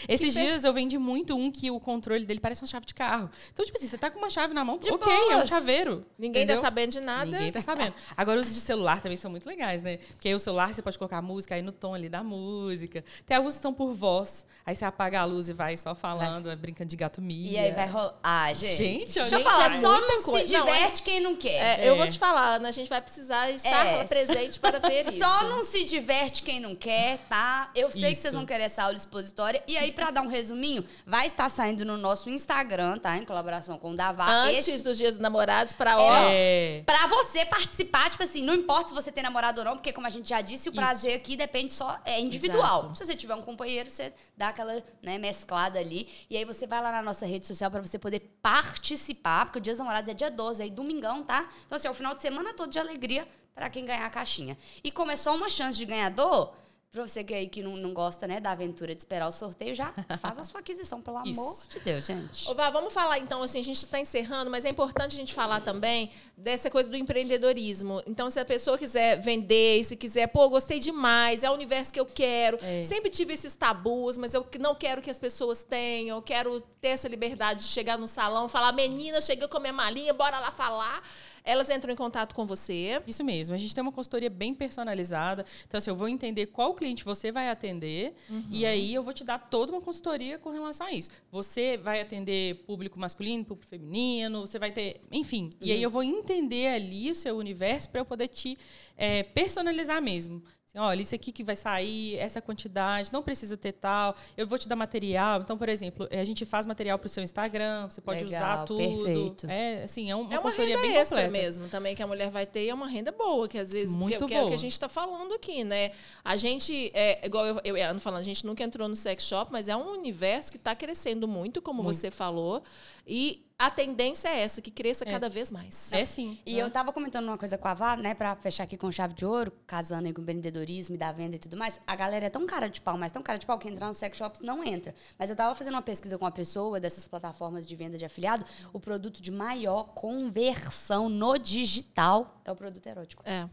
Esses Que dias eu vendi muito um que o controle dele parece uma chave de carro. Então, tipo assim, você tá com uma chave na mão, De ok, é um boas. chaveiro. Ninguém entendeu? tá sabendo de nada. Ninguém tá sabendo. Agora, os de celular também são muito legais, né? Porque aí o celular você pode colocar a música aí no tom ali da música. Tem alguns que estão por voz. Aí você apaga a luz e vai só falando, brincando de gato milha. E aí vai rolar. Ah, gente. Gente, Deixa eu falar, é só não coisa. se Não, é- diverte quem não quer. É, Eu É. vou te falar, A gente vai precisar estar É. presente para ver isso. Só não se diverte quem não quer, tá? Eu sei que Isso. vocês vão querer essa aula expositória. E aí, pra dar um resuminho, vai estar saindo no nosso Instagram, tá? Em colaboração com o Davá. Antes Esse- dos dias dos namorados, para. É. Pra você participar, tipo assim, não importa se você tem namorado ou não, porque como a gente já disse, o Isso. prazer aqui depende só, é individual. Exato. Se você tiver um companheiro, você dá aquela né, mesclada ali. E aí você vai lá na nossa rede social pra você poder participar, porque o Dia dos Namorados é dia 12, aí domingão, tá? Então assim, é o final de semana todo de alegria pra quem ganhar a caixinha. E como é só uma chance de ganhador, pra você que aí que não, não gosta, né, da aventura de esperar o sorteio, já faz a sua aquisição, pelo Isso. amor de Deus, gente. Ô, Vá, vamos falar então, assim, a gente está encerrando, mas é importante a gente falar também dessa coisa do empreendedorismo. Então, se a pessoa quiser vender, se quiser, pô, gostei demais, é o universo que eu quero. É. Sempre tive esses tabus, mas eu não quero que as pessoas tenham, eu quero ter essa liberdade de chegar no salão, falar, menina, chegou com a minha malinha, bora lá falar. Elas entram em contato com você. Isso mesmo. A gente tem uma consultoria bem personalizada. Então, assim, eu vou entender qual cliente você vai atender e aí eu vou te dar toda uma consultoria com relação a isso. Você vai atender público masculino, público feminino, você vai ter, enfim. E aí eu vou entender ali o seu universo para eu poder te eh, personalizar mesmo. Assim, olha, isso aqui que vai sair, essa quantidade, não precisa ter tal. Eu vou te dar material. Então, por exemplo, eh, a gente faz material para o seu Instagram, você pode Legal, usar tudo. perfeito. É, assim, é um- uma, É uma consultoria renda bem extra completa. mesmo também que a mulher vai ter e é uma renda boa, que às vezes Muito que, que é o que boa. a gente está falando aqui, né? A gente, é, igual eu, eu a Ana falando, a gente nunca entrou no sex shop, mas é um universo que está crescendo muito, como você falou, e a tendência é essa, que cresça cada vez mais. É sim. E né? eu tava comentando uma coisa com a Vá, né, pra fechar aqui com chave de ouro, casando aí com empreendedorismo e da venda e tudo mais. A galera é tão cara de pau, mas tão cara de pau que entrar no sex shops não entra. Mas eu tava fazendo uma pesquisa com uma pessoa dessas plataformas de venda de afiliado, o produto de maior conversão no digital é o produto erótico. É.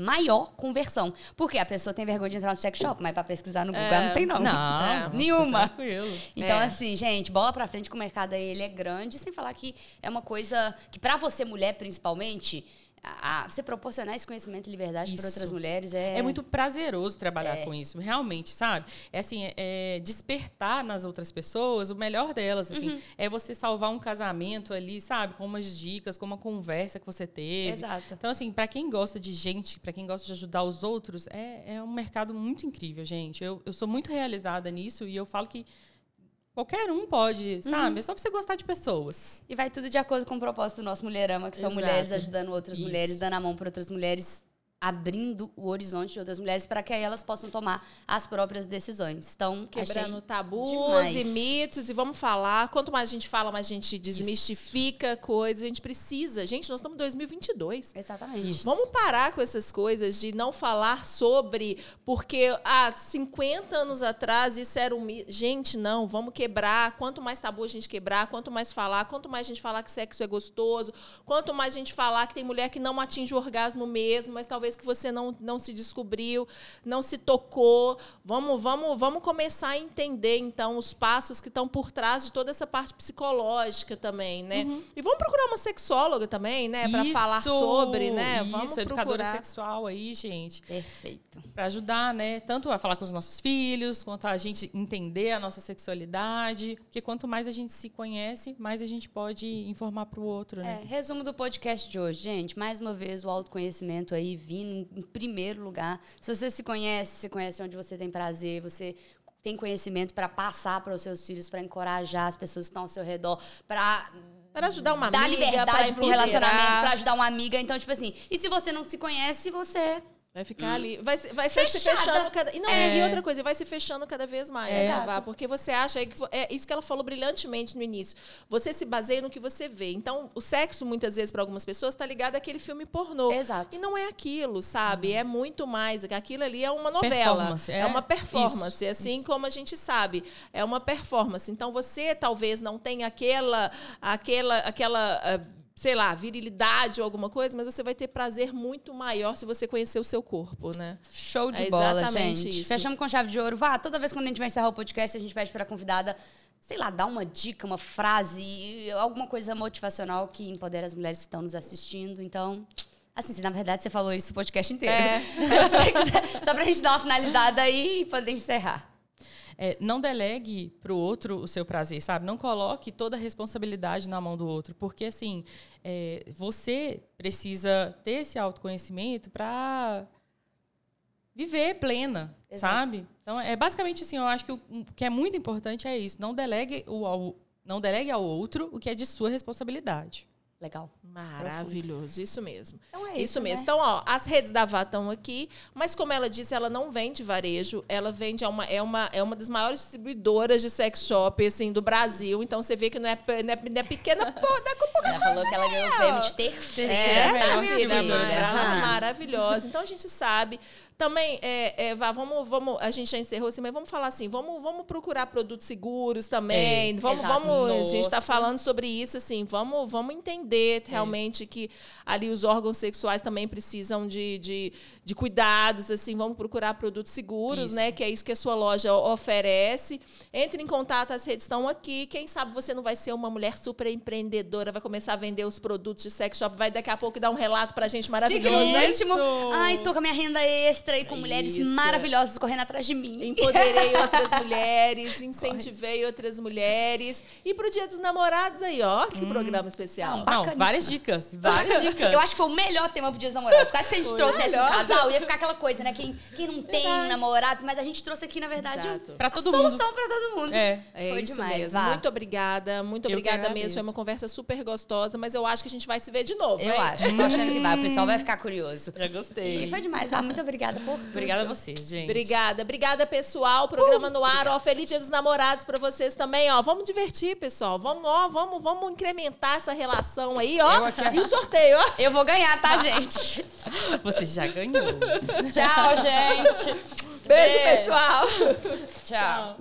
Maior conversão. Porque a pessoa tem vergonha de entrar no sex shop, mas pra pesquisar no Google É. não tem não. Não, É. Nenhuma. Tranquilo. Então, É. assim, gente, bola pra frente que o mercado aí ele é grande, sem falar que é uma coisa que, pra você, mulher, principalmente, a, você proporcionar esse conhecimento e liberdade para outras mulheres é. É muito prazeroso trabalhar com isso, realmente, sabe? É assim, é- é despertar nas outras pessoas o melhor delas, assim. Uhum. É você salvar um casamento ali, sabe? Com umas dicas, com uma conversa que você teve. Exato. Então, assim, para quem gosta de gente, para quem gosta de ajudar os outros, é, é um mercado muito incrível, gente. Eu, eu sou muito realizada nisso e eu falo que qualquer um pode, sabe? Uhum. É só você gostar de pessoas. E vai tudo de acordo com o propósito do nosso Mulherama, que são Exato. mulheres ajudando outras Isso. mulheres, dando a mão para outras mulheres, abrindo o horizonte de outras mulheres para que aí elas possam tomar as próprias decisões. Então, Quebrando tabus demais. e mitos, e vamos falar. Quanto mais a gente fala, mais a gente desmistifica coisas. A gente precisa. Gente, nós estamos em 2022. Exatamente. Isso. Vamos parar com essas coisas de não falar sobre, porque há 50 anos atrás isso era um mito. Gente, não, vamos quebrar. Quanto mais tabu a gente quebrar, quanto mais falar, quanto mais a gente falar que sexo é gostoso, quanto mais a gente falar que tem mulher que não atinge o orgasmo mesmo, mas talvez que você não, não se descobriu, não se tocou. Vamos, vamos, vamos começar a entender, então, os passos que estão por trás de toda essa parte psicológica também, né? E vamos procurar uma sexóloga também, né? Para falar sobre, né? Isso, Vamos educadora procurar. sexual aí, gente. Perfeito. Para ajudar, né? Tanto a falar com os nossos filhos, quanto a gente entender a nossa sexualidade. Porque quanto mais a gente se conhece, mais a gente pode informar para o outro, É, né? resumo do podcast de hoje, gente. Mais uma vez, o autoconhecimento aí vindo em primeiro lugar. Se você se conhece, você conhece onde você tem prazer, você tem conhecimento para passar para os seus filhos, para encorajar as pessoas que estão ao seu redor, para Para ajudar uma dar amiga, liberdade pra pro empoderar. relacionamento, para ajudar uma amiga. Então, tipo assim, e se você não se conhece, você Vai ficar ali. Vai, vai ser se fechando cada. E, não, É. e outra coisa, vai se fechando cada vez mais, É. Vá? Porque você acha que. É isso que ela falou brilhantemente no início. Você se baseia no que você vê. Então, o sexo, muitas vezes, para algumas pessoas, está ligado àquele filme pornô. Exato. E não é aquilo, sabe? É muito mais. Aquilo ali é uma novela. É, é. uma performance, Isso, assim isso. como a gente sabe. É uma performance. Então, você talvez não tenha aquela. aquela, aquela ah, sei lá, virilidade ou alguma coisa, mas você vai ter prazer muito maior se você conhecer o seu corpo, né? Show de É bola, exatamente gente. isso. Fechamos com chave de ouro. Vá, toda vez quando a gente vai encerrar o podcast, a gente pede para a convidada, sei lá, dar uma dica, uma frase, alguma coisa motivacional que empodere as mulheres que estão nos assistindo. Então, assim, se na verdade você falou isso o podcast inteiro. É. Mas se você quiser, só pra gente dar uma finalizada aí e poder encerrar. É, não delegue pro outro o seu prazer, sabe? Não coloque toda a responsabilidade na mão do outro, porque assim é, você precisa ter esse autoconhecimento para viver plena, Exato. sabe? Então é basicamente assim. Eu acho que o o que é muito importante é isso. Não delegue o ao, não delegue ao outro o que é de sua responsabilidade. Legal. Maravilhoso, isso mesmo. Então é Isso, isso, mesmo. né? Então, ó, as redes da Vá estão aqui, mas como ela disse, ela não vende varejo, ela vende é uma é uma, é uma das maiores distribuidoras de sex shop assim do Brasil. Então você vê que não é, não é, não é pequena, pô, dá com pouca Ela falou que ela ganhou o prêmio de terceira. Terceira distribuidora filha. do Brasil. Aham. maravilhosa. Então a gente sabe. Também, é, é, Vá, vamos, vamos, a gente já encerrou assim, mas vamos falar assim, vamos, vamos procurar produtos seguros também. É. Vamos, Exato. vamos, a gente está falando sobre isso, assim, vamos, vamos entender realmente que ali os órgãos sexuais também precisam de, de, de cuidados, assim, vamos procurar produtos seguros, Isso. né? Que é isso que a sua loja oferece. Entre em contato, as redes estão aqui. Quem sabe você não vai ser uma mulher super empreendedora, vai começar a vender os produtos de sex shop, vai daqui a pouco dar um relato pra gente maravilhoso. hein? íntimo. Ah, estou com a minha renda extra com mulheres Isso. maravilhosas correndo atrás de mim. Empoderei outras mulheres, incentivei outras mulheres. E pro Dia dos Namorados aí, ó, que programa especial. Não, Não, várias dicas, várias dicas. Eu acho que foi o melhor tema pro Dia dos Namorados. Porque acho que se a gente Foi trouxesse um melhor. casal, ia ficar aquela coisa, né? Quem, quem não tem Verdade. namorado, mas a gente trouxe aqui, na verdade, Exato. Pra a todo solução pra todo mundo. É. É Foi isso demais, mesmo. Vá. Muito obrigada, muito Eu obrigada mesmo. Foi uma conversa super gostosa, mas eu acho que a gente vai se ver de novo. Eu hein? acho. Tô achando que vai. O pessoal vai ficar curioso. Já gostei. E foi demais. Ah, muito obrigada por tudo. Obrigada a vocês, gente. Obrigada, obrigada pessoal. Programa no ar, ó. Feliz Dia dos Namorados pra vocês também, ó. Vamos divertir, pessoal. Vamos, ó, vamos, vamos incrementar essa relação aí, ó. Aqui- E o sorteio, ó. Eu vou ganhar, tá, gente? Você já ganhou. Tchau, gente. Beijo, Beijo. pessoal. Tchau.